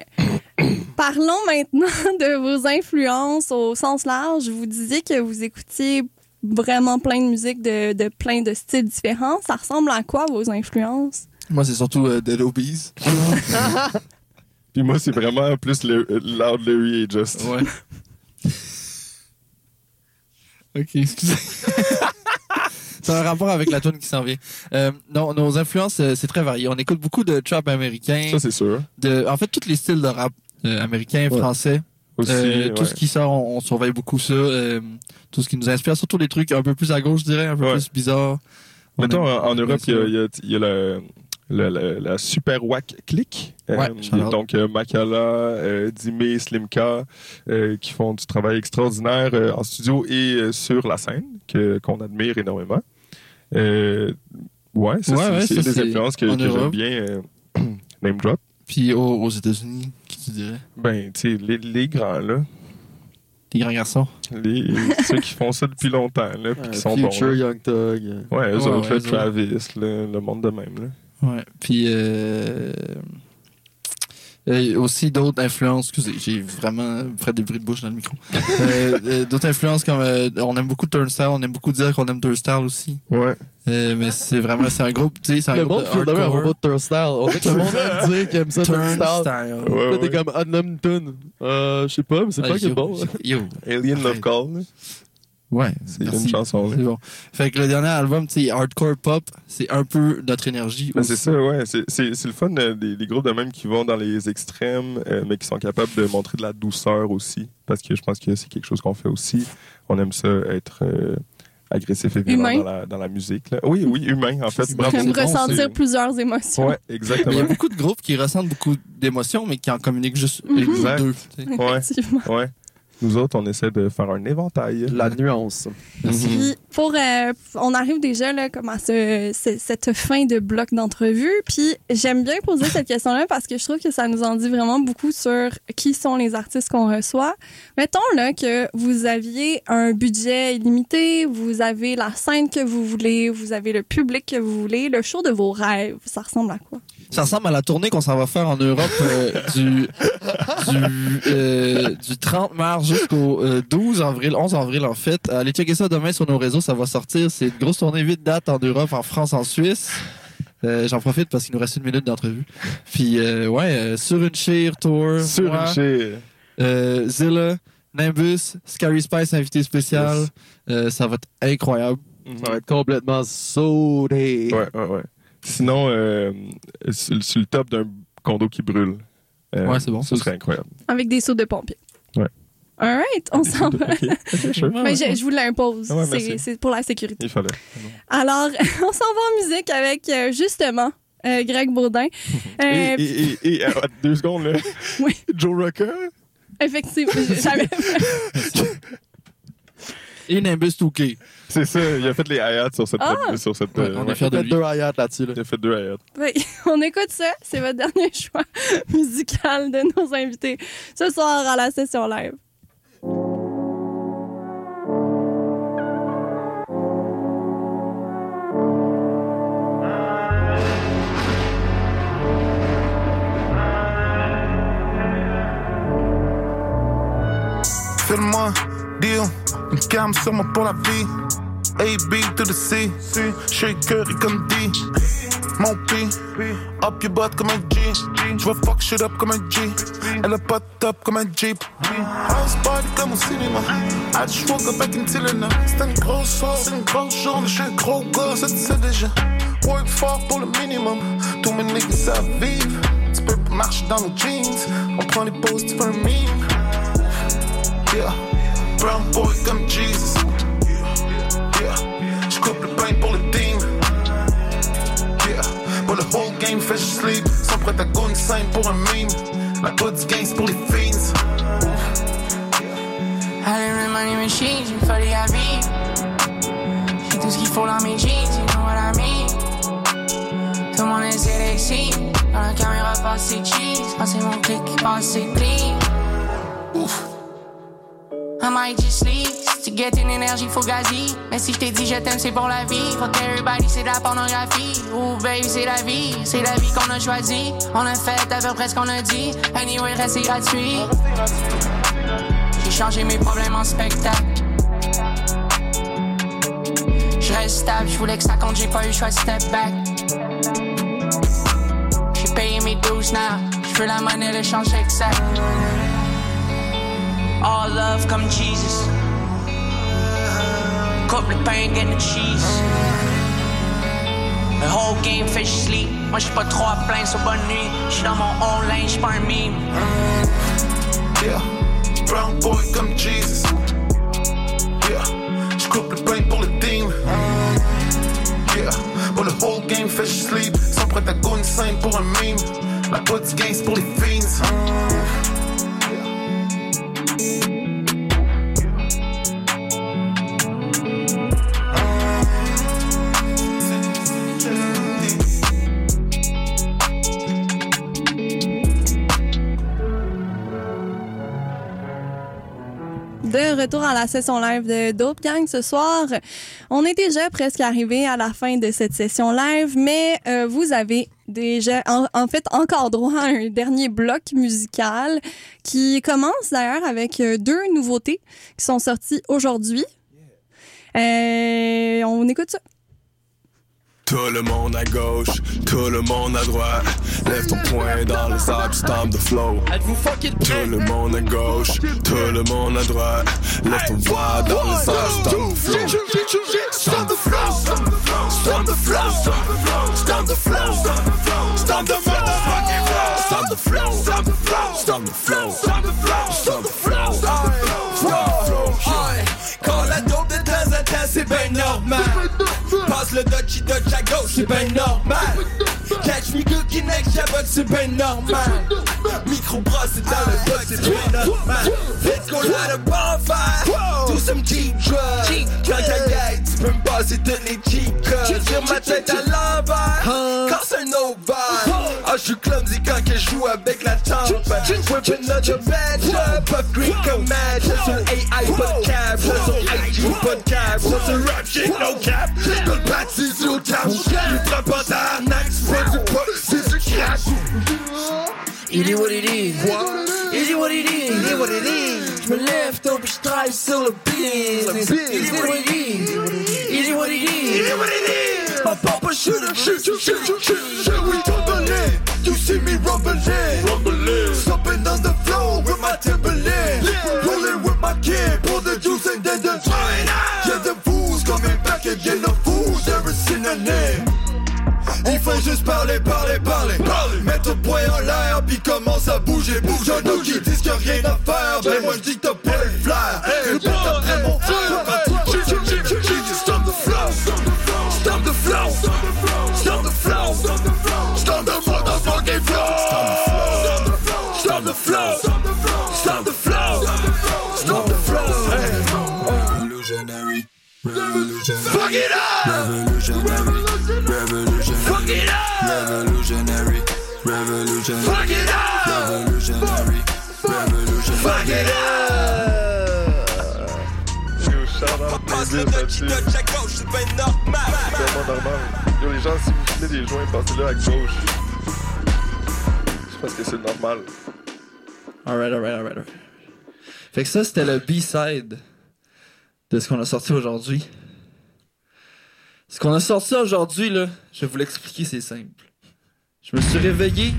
Parlons maintenant de vos influences au sens large. Vous disiez que vous écoutiez vraiment plein de musique de, de plein de styles différents. Ça ressemble à quoi vos influences? Moi, c'est surtout euh, Dead Obies. Puis moi, c'est vraiment plus le, Loud Larry et Just. Ouais. ok, excusez. C'est un rapport avec la tune qui s'en vient. Euh, non, nos influences, euh, c'est très varié. On écoute beaucoup de trap américain. Ça, c'est sûr. De, en fait, tous les styles de rap américain, Ouais. français. Aussi, Euh, Tout ce qui sort, on, on surveille beaucoup ça. euh, tout ce qui nous inspire, surtout les trucs un peu plus à gauche, je dirais, un peu plus bizarres. On Mettons, aime- en, Europe, il y a, il y a- il y a la, la, la- la super wack click. Ouais, donc, euh, Makala, euh, Dime, Slimka, euh, qui font du travail extraordinaire euh, en studio et euh, sur la scène, que, qu'on admire énormément. Euh, ouais, c'est, ouais, des influences que, que j'aime bien. euh, name drop. Puis aux, aux États-Unis, tu dirais? Ben, tu sais, les, les grands, là. Les grands garçons? Les, ceux qui font ça depuis longtemps, là, puis qui sont bons. Future. Young Thug. Ouais, eux Ouais, autres, ouais, là, eux Travis, là, le monde de même, là. Ouais. Puis euh, euh, aussi d'autres influences. Excusez, j'ai vraiment fait des bruits de bouche dans le micro. Euh, euh, d'autres influences comme euh, on aime beaucoup Turnstile, on aime beaucoup dire qu'on aime Turnstile aussi. Ouais. Euh, mais c'est vraiment c'est un groupe, tu sais, c'est un Le groupe monde de fait de un hardcore. robot de Turnstile. On dirait que le monde aime dire qu'il aime ça Turnstile. Turnstile. Ouais, Là, t'es ouais. comme Unknown Tune. Euh, je sais pas, mais c'est Ah, pas que yo, bon. Yo. Alien Love Call. Ouais, C'est une chanson. C'est bon. Fait que le dernier album, tu sais, hardcore pop, c'est un peu notre énergie. Ben, aussi. c'est ça, ouais. C'est, c'est, c'est le fun euh, des, des groupes de même qui vont dans les extrêmes, euh, mais qui sont capables de montrer de la douceur aussi. Parce que je pense que c'est quelque chose qu'on fait aussi. On aime ça être euh, agressif et violent Humain. dans la, dans la musique. Là. Oui, oui, humain, en fait. Bravo. Bon, ressentir c'est- plusieurs émotions. Ouais, Mais il y exactement. a beaucoup de groupes qui ressentent beaucoup d'émotions, mais qui en communiquent juste. Exact. deux. tu sais. Ouais, Effectivement. ouais. Nous autres, on essaie de faire un éventail. La nuance. Mhm. Puis pour euh, on arrive déjà là comme à ce, ce- cette fin de bloc d'entrevue puis j'aime bien poser cette question là parce que je trouve que ça nous en dit vraiment beaucoup sur qui sont les artistes qu'on reçoit. Mettons là que vous aviez un budget illimité, vous avez la scène que vous voulez, vous avez le public que vous voulez, le show de vos rêves, ça ressemble à quoi? Ça ressemble à la tournée qu'on s'en va faire en Europe euh, du, du, euh, du 30 mars jusqu'au euh, 12 avril, 11 avril en fait. Allez checker ça demain sur nos réseaux, ça va sortir. C'est une grosse tournée, 8 dates en Europe, en France, en Suisse. Euh, J'en profite parce qu'il nous reste une minute d'entrevue. Puis euh, ouais, euh, sur une sheer tour. Sur moi, une chair. euh, Zilla, Nimbus, Scary Spice invité spécial. Yes. Euh, ça va être incroyable. Ça va être complètement soudé. Ouais, ouais, ouais. Sinon, euh, sur, sur le top d'un condo qui brûle. euh, Ouais, c'est bon, Ce ça serait incroyable. avec des sauts de pompiers. Ouais. All right, on s'en va. Sure. Mais je, je vous l'impose. Ah ouais, c'est pour la sécurité. Il fallait. Alors, on s'en va en musique avec euh, justement euh, Greg Baudin. Euh, Et, et, et, et, euh, deux secondes, là. Oui. Joe Rocker? Effectivement, j'avais Et Nimbus 2K. C'est ça, il a fait les hi-hats sur cette. Ah! sur cette Ouais, euh, on ouais. de fait deux hi-hats là-dessus. Là. Il a fait deux hi-hats. Oui, on écoute ça. C'est votre dernier choix musical de nos invités ce soir à la session live. Fais-le-moi, deal, une cam sur moi pour la vie. A, B to the C, shaker et comme D. Mon P, up your butt comme un G. J'vais fuck shit up comme un G. Elle a pas top comme un Jeep. House party comme au cinéma. I just woke up back in Tilena. C'est une grosse soirée, c'est une grosse journée. J'suis un gros gars, ça tu sais déjà. Work fort pour le minimum. Tous mes niggas savent vivre. Tu peux marcher dans nos jeans. On prend les poses, tu fais un meme. Yeah, brown boy comme Jesus. Yeah, le pain pour le team. Yeah, but the whole game fait juste sleep. Sont prêts à go insane pour un meme. La du gains pour les fiends. Allume money machine, une folie à vie. J'ai tout ce qu'il faut dans mes jeans, you know what I mean. Tout le monde est sexy, dans la caméra passe c'est cheese. C'est mon clic, passe c'est clean. Might just leave. Si tu guettes une énergie fugazi. Mais si je t'ai dit je t'aime, c'est pour la vie. Fuck everybody, c'est de la pornographie. Ouh, baby, c'est la vie. C'est la vie qu'on a choisie. On a fait à peu près ce qu'on a dit. Anyway, restez gratuit. J'ai changé mes problèmes en spectacle. Je reste stable, je voulais que ça compte, j'ai pas eu le choix de step back. J'ai payé mes 12 now, je veux la monnaie, le change exact. All love comme Jesus. Coupe le pain, get the cheese. Le whole game fait je sleep. Moi j'suis pas trop à plaindre sur bonne nuit. J'suis dans mon own lane, j'suis pas un meme. Yeah, brown boy comme Jesus. Yeah, j'coupe le brain pour le team. Yeah, pour le whole game fait je sleep. Sans prêt à pour un meme. La pote gains pour les retour à la session live de Dope Gang ce soir. On est déjà presque arrivé à la fin de cette session live, mais euh, vous avez déjà, en, fait, encore droit à un dernier bloc musical qui commence d'ailleurs avec euh, deux nouveautés qui sont sorties aujourd'hui. Euh, on écoute ça. Tout le monde à gauche, tout le monde à droite. Lève ton poing dans le sable, stomp the flow. Tout le monde à gauche, tout le monde à droite. Lève ton poing dans le sable, stomp the flow. Stomp the flow, stomp the flow, stomp the flow, stomp the flow, stomp the flow, Stomp the flow, stomp the flow, stomp the flow, stomp the flow, stomp the flow. Quand la dope de temps à temps, c'est ben normal. Passe le dodgy dodge à gauche, c'est ben normal. Catch me cookie next jabot, c'est ben normal. Micro c'est dans le box, c'est ben normal. Let's go light a bonfire. Do some deep drugs. T'as gag, tu peux me passer toutes les cheap codes. Sur ma tête à l'envers. Quand c'est un ovale. Ah, je suis clumsy quand que joue avec la tempe. Whip another bad job. Puff green comme match. Sur AI, de cap. Sur IG, de cap. Sur rap shit, no cap. Le bâti, sur le table. Il prend pas C'est pas du pot, c'est du crash. What it is. Il est what it is. Il est what it is. Je me lève tôt puis je travaille sur le business. Il est what it is. Il est what it is. Il est what it is. My papa shoot him. Shoot, shoot, shoot, shoot, shoot, shoot, we tumbling. You see me rumbling, rumbling. Stomping on the floor with my Timberland. Rolling with my kid, pull the juice and then the Yeah, the fools coming back again, the fools every single name. Juste parler, parler, parler, Mettre ton poing en l'air, puis commence à bouger, bouge. Disent qu'il y a rien à faire, ben moi je dis que t'as pas le flair. Que t'as mon Stop the flow, stop the flow, stop the flow, stop the motherfucking flow. Stop the flow, stop the flow, stop the flow. Revolutionary, revolutionary. Fuck it up! Le à gauche, c'est. C'est normal. Yo, les gens, si vous fumez des joints, passez-le à gauche. Je pense que c'est normal. Alright, alright, alright, alright. Fait que ça, c'était le B-side de ce qu'on a sorti aujourd'hui. Ce qu'on a sorti aujourd'hui, là, je vais vous l'expliquer, c'est simple. Je me suis réveillé.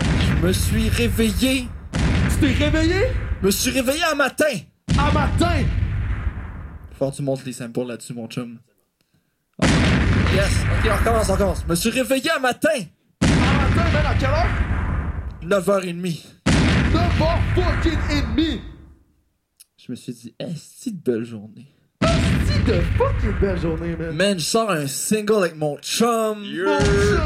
Je me suis réveillé. Tu t'es réveillé? Je me suis réveillé un matin. Un matin? Faut que tu montes les samples là-dessus, mon chum. Ok. Yes, ok, on recommence, on recommence. Je me suis réveillé un matin. Un matin, ben à quelle heure? 9h30. 9h fucking et demi! Je me suis dit, c'est de belle journée. C'est de fucking belle journée, man. Man, je sors un single avec mon chum. Mon chum!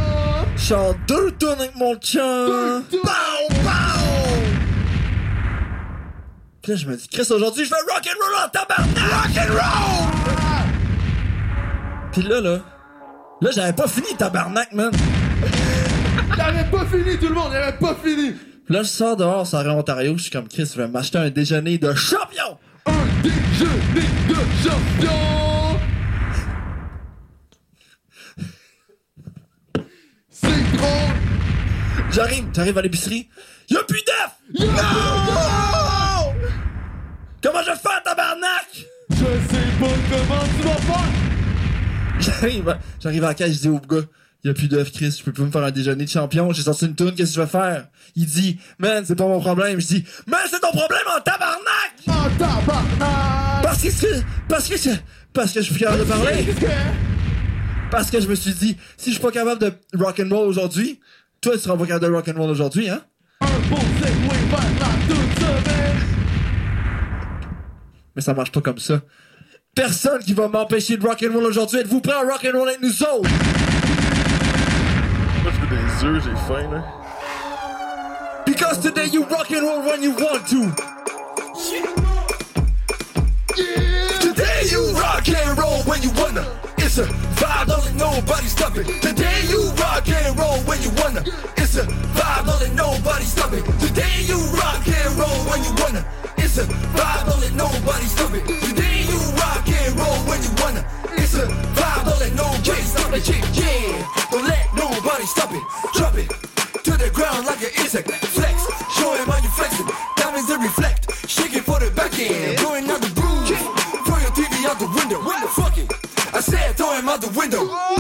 Je sors deux tonnes avec mon chum. Deux Pow, pow! Puis là, je me dis, Chris, aujourd'hui, je vais rock'n'roll en tabarnak! Rock'n'roll! Puis là, là, là, j'avais pas fini tabarnak, man. Il avait pas fini, tout le monde, il avait pas fini! Puis là, je sors dehors, sur Ontario, je suis comme Chris, je vais m'acheter un déjeuner de champion! Un Déjeuner de champion C'est drôle J'arrive, t'arrives à l'épicerie. Y'a plus d'œufs! Comment je fais, tabarnak? Je sais pas comment tu vas faire J'arrive, j'arrive à la je dis au gars, y a plus d'œufs, Chris, je peux pas me faire un déjeuner de champion, j'ai sorti une toune, qu'est-ce que je vais faire? Il dit, man, c'est pas mon problème. Je dis, man, c'est ton problème en tabarnak! En tabarnak! Parce que, c'est- parce que, c'est- parce que je suis fier de parler. Parce que je me suis dit, si je suis pas capable de rock'n'roll aujourd'hui, toi, tu seras pas capable de rock'n'roll aujourd'hui, hein? Un segway vers la toute semaine Mais ça marche pas comme ça. Personne qui va m'empêcher de rock'n'roll aujourd'hui. Êtes-vous prêts à rock'n'roll avec nous autres? Des œufs, j'ai faim, là. Because today you rock'n'roll when you want to. Today you rock and roll when you wanna. It's a vibe, don't let nobody stop it. Today you rock and roll when you wanna. It's a vibe, don't let nobody stop it. Today you rock and roll when you wanna. It's a vibe, don't let nobody stop it. Today you rock and roll when you wanna. It's a vibe, don't let nobody stop it. Yeah. Don't let nobody stop it. Drop it to the ground like an insect. Flex, show him how you flexing. Diamonds that reflect. Shake it for the back end. Going out the groove. Throw your TV out the window. Window, fuck it. I said throw him out the window.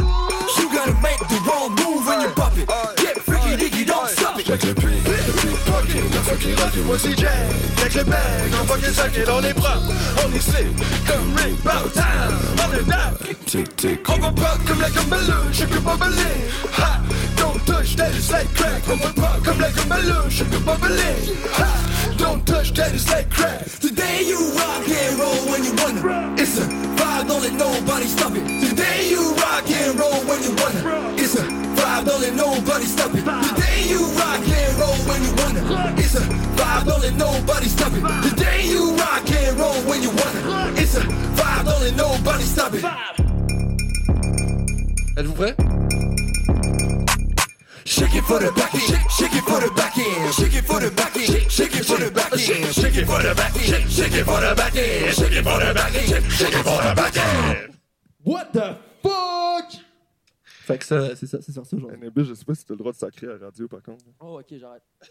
Pickpocket, la fucking rock, moi c'est Jack. Check le bag, on fucking sac et dans les bras. On est slip, comme Rick Bowtown. On est nap, tic tic. On va pas comme la gambelle, je suis que bobbelé. Ha, don't touch that is like crack. On va pas comme la gambelle, je suis que bobbelé. Ha, don't touch that is like crack. Today you rock and roll when you wanna. It's a vibe, don't let nobody stop it. Today you rock and roll when you wanna. It's a vibe, don't let nobody stop it. Today you rock and roll when you wanna. It's a vibe, don't let nobody stop it. Today you rock and roll when you wanna. It's a vibe, don't let nobody stop it. Êtes-vous prêts? Shake it for the back end, shake, shake it for the back end, shake it for the back end, shake, shake it for the back end, shake it for the back end, shake, shake it for the back end, shake it for the back end, shake, shake it for the back end. What the fuck? Fait que ça, c'est ça, c'est sorti aujourd'hui. Je sais pas si t'as le droit de sacrer à la radio, par contre. Oh, ok, j'arrête.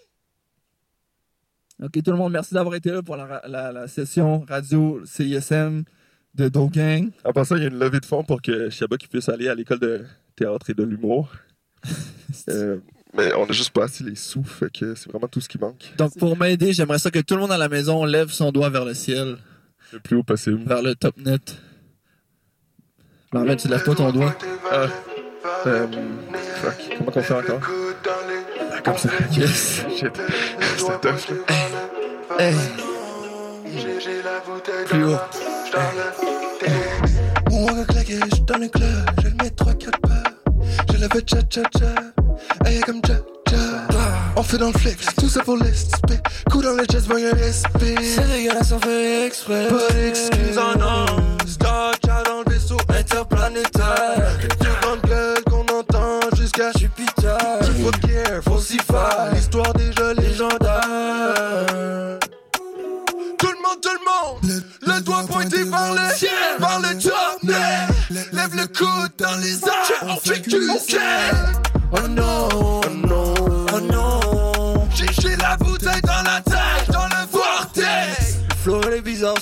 Ok, tout le monde, merci d'avoir été là pour la, la, la session radio CISM de Dogang. En passant, il y a une levée de fonds pour que Shabak puisse aller à l'école de théâtre et de l'humour. Euh, mais on a juste pas assez les sous, fait que c'est vraiment tout ce qui manque. Donc, pour m'aider, j'aimerais ça que tout le monde à la maison lève son doigt vers le ciel. Le plus haut possible. Vers le top net. Marvin, tu lèves pas ton doigt. Ah. Euh, fuck. Comment qu'on fait encore? Ah, comme ça. Yes. Shit. C'était tough, là. Hey. Plus haut. On va claquer, je dans le club, je le mets 3-4 pas. Je la fais cha cha cha, hey comme cha cha. On fait dans le flex, tout ça pour l'esprit. Coup dans le jazz, y'a respect. C'est dégueulasse, on fait exprès. Pas d'excuses en non. Star faut de guerre, faire. L'histoire déjà légendaire. Tout le monde, tout le monde, le, doigt pointé vers le ciel, vers le top. Lève le coude dans les airs, on fait du ciel. Oh non,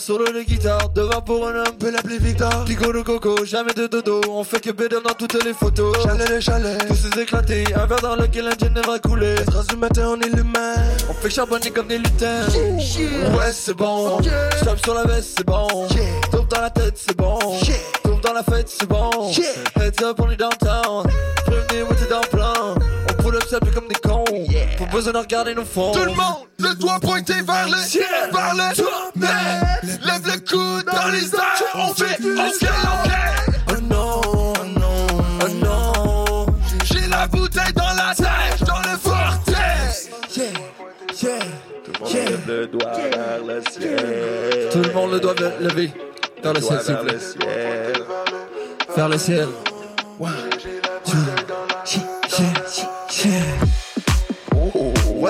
solo de guitare, devant pour un homme, peut l'appeler Victor. Pico de coco, jamais de dodo, on fait que bédon dans toutes les photos. Chalet les chalets, Tous ces éclatés, un verre dans lequel un gin va couler. traces du matin, on est l'humain. On fait charbonner comme des lutins. Ouais, c'est bon. Stop sur la veste, c'est bon. Tourne dans la tête, c'est bon. Tourne dans la fête, c'est bon. Heads up, on est downtown. Comme des cons. Pas besoin de regarder nos fonds. Tout le monde, le doigt pointé vers le ciel, vers le top net. Lève le coude dans les airs, on fait, on se Oh non, oh non, oh non. J'ai la bouteille dans la tête, dans le vortex. Yeah, yeah, yeah. Lève le doigt vers le ciel. Tout le monde le doit le- lever vers le ciel, s'il vous plaît. le ciel. Vers le ciel.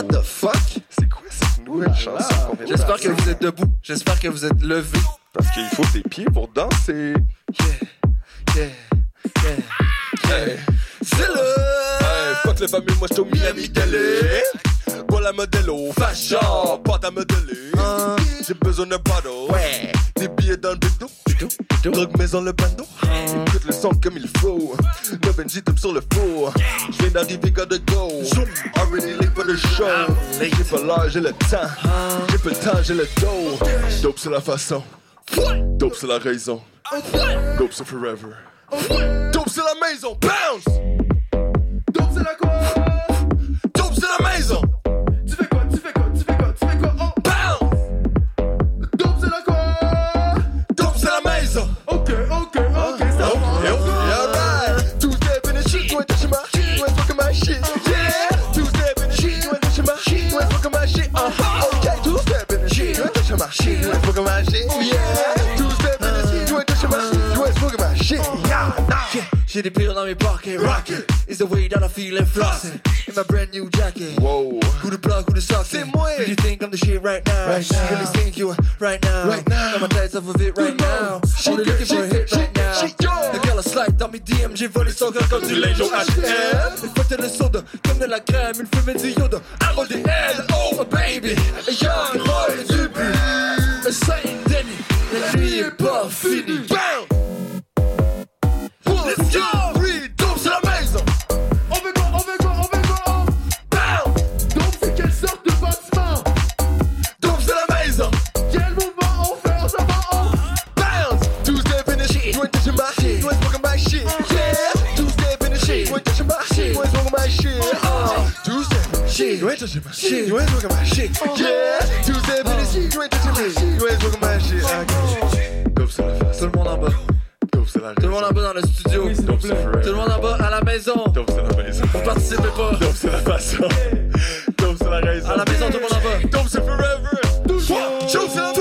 What the fuck? C'est quoi cette nouvelle chanson qu'on vient de J'espère que vous êtes debout. J'espère que vous êtes levés. Parce qu'il faut tes pieds pour danser. Yeah, yeah, Hey. C'est le. Hey, fuck le famille, moi j'suis au Miami Deli. Pour la modelo, fashion, pas à modeler. J'ai besoin d'un bottle. Ouais. Des billets dans le bédo. Drogue maison le bando. Écoute le son comme il faut. Le Benji tombe sur le four. J'viens d'arriver, gotta go. Already late for the show. J'ai pas l'heure, j'ai le temps. J'ai pas le temps, j'ai le dos. Dope c'est la façon. Dope c'est la raison. Dope c'est forever. Dope c'est la maison. Bounce! Des pills dans mes pockets. Rocket is the way that I feel and flossing. In my brand new jacket. Whoa. Who the plug, who the sock? Moi. Do you think I'm the shit right now? Right now. Really think you right now. Right now. Got my tights off of it right now. Only looking for a hit right now. Le gars la slide dans mes DM, j'ai volé son gars comme du au H&M. Une fois le soda, comme de la crème, une fumée du Yoda. I'm on the head, oh my baby. Young shit, you ain't touching my shit, you ain't smoking my shit. Yeah! Two step in the shit, you ain't touching my shit, you ain't smoking my shit. Okay. Dope c'est la face. Tout le monde en bas. Dope c'est la Tout le monde en bas dans le studio. Dope c'est forever. Tout le monde en bas à la maison. Dope c'est la maison. Vous participez pas. Dope c'est la façon. Dope c'est la raison. À la maison, tout le monde en bas. Dope c'est forever. Dope c'est la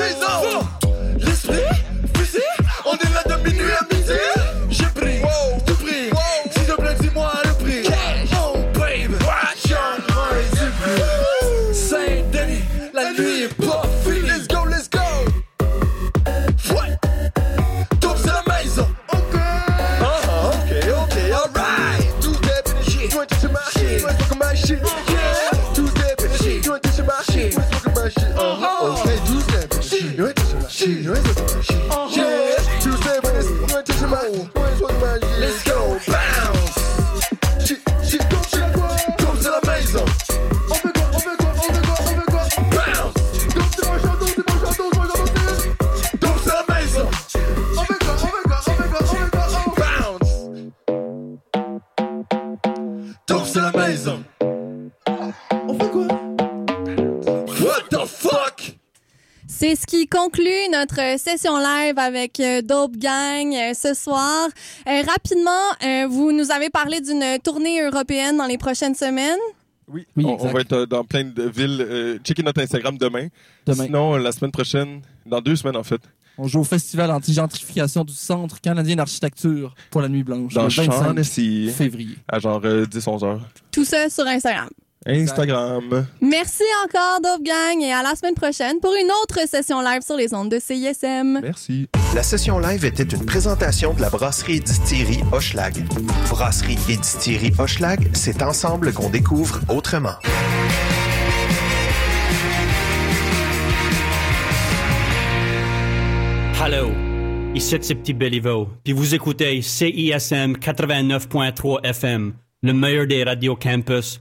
conclut notre session live avec euh, Dope Gang euh, ce soir. Euh, rapidement, euh, vous nous avez parlé d'une tournée européenne dans les prochaines semaines. Oui, Oui, on, va être euh, dans plein de villes. Euh, checkez notre Instagram demain. Demain. Sinon, euh, la semaine prochaine, dans deux semaines en fait, On joue au Festival anti-gentrification du Centre canadien d'architecture pour la Nuit Blanche. dans le 25 Shaughnessy, février. à genre euh, 10-11 heures. Tout ça sur Instagram. Instagram. Merci encore, Dope Gang, et à la semaine prochaine pour une autre session live sur les ondes de CISM. Merci. La session live était une présentation de la brasserie et distillerie Hochelag. Brasserie et distillerie Hochelag, c'est ensemble qu'on découvre autrement. Hello, ici c'est Petit Béliveau, puis vous écoutez CISM 89.3 FM, le meilleur des radios campus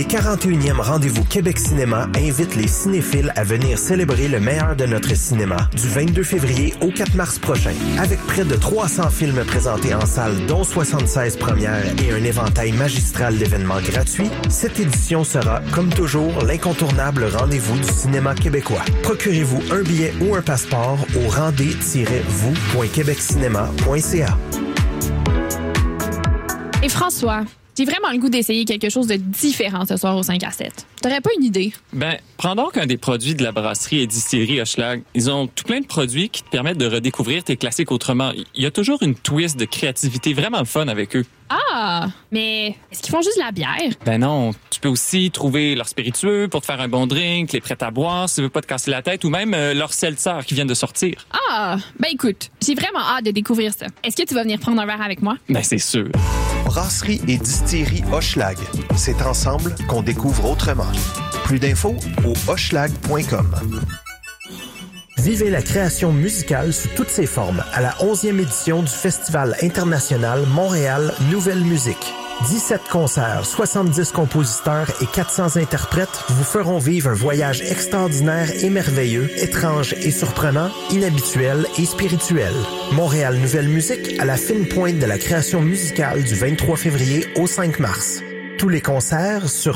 Les 41e rendez-vous Québec Cinéma invitent les cinéphiles à venir célébrer le meilleur de notre cinéma du 22 février au 4 mars prochain. Avec près de 300 films présentés en salle, dont 76 premières et un éventail magistral d'événements gratuits, cette édition sera, comme toujours, l'incontournable rendez-vous du cinéma québécois. Procurez-vous un billet ou un passeport au rendez-vous.québeccinéma.ca. Et François, J'ai vraiment le goût d'essayer quelque chose de différent ce soir au 5 à 7. T'aurais pas une idée? Ben, prends donc un des produits de la brasserie et distillerie Hochelag. Ils ont tout plein de produits qui te permettent de redécouvrir tes classiques autrement. Il y a toujours une twist de créativité vraiment fun avec eux. Ah! Mais est-ce qu'ils font juste de la bière? Ben non, tu peux aussi trouver leur spiritueux pour te faire un bon drink, les prêts à boire si tu veux pas te casser la tête, ou même euh, leur seltzer qui viennent de sortir. Ah! Ben écoute, j'ai vraiment hâte de découvrir ça. Est-ce que tu vas venir prendre un verre avec moi? Ben c'est sûr. Brasserie et distillerie Hochelag. C'est ensemble qu'on découvre autrement. Plus d'infos au hochelag.com. Vivez la création musicale sous toutes ses formes à la 11e édition du Festival international Montréal Nouvelle Musique. 17 concerts, 70 compositeurs et 400 interprètes vous feront vivre un voyage extraordinaire et merveilleux, étrange et surprenant, inhabituel et spirituel. Montréal Nouvelle Musique à la fine pointe de la création musicale du 23 février au 5 mars. Tous les concerts sur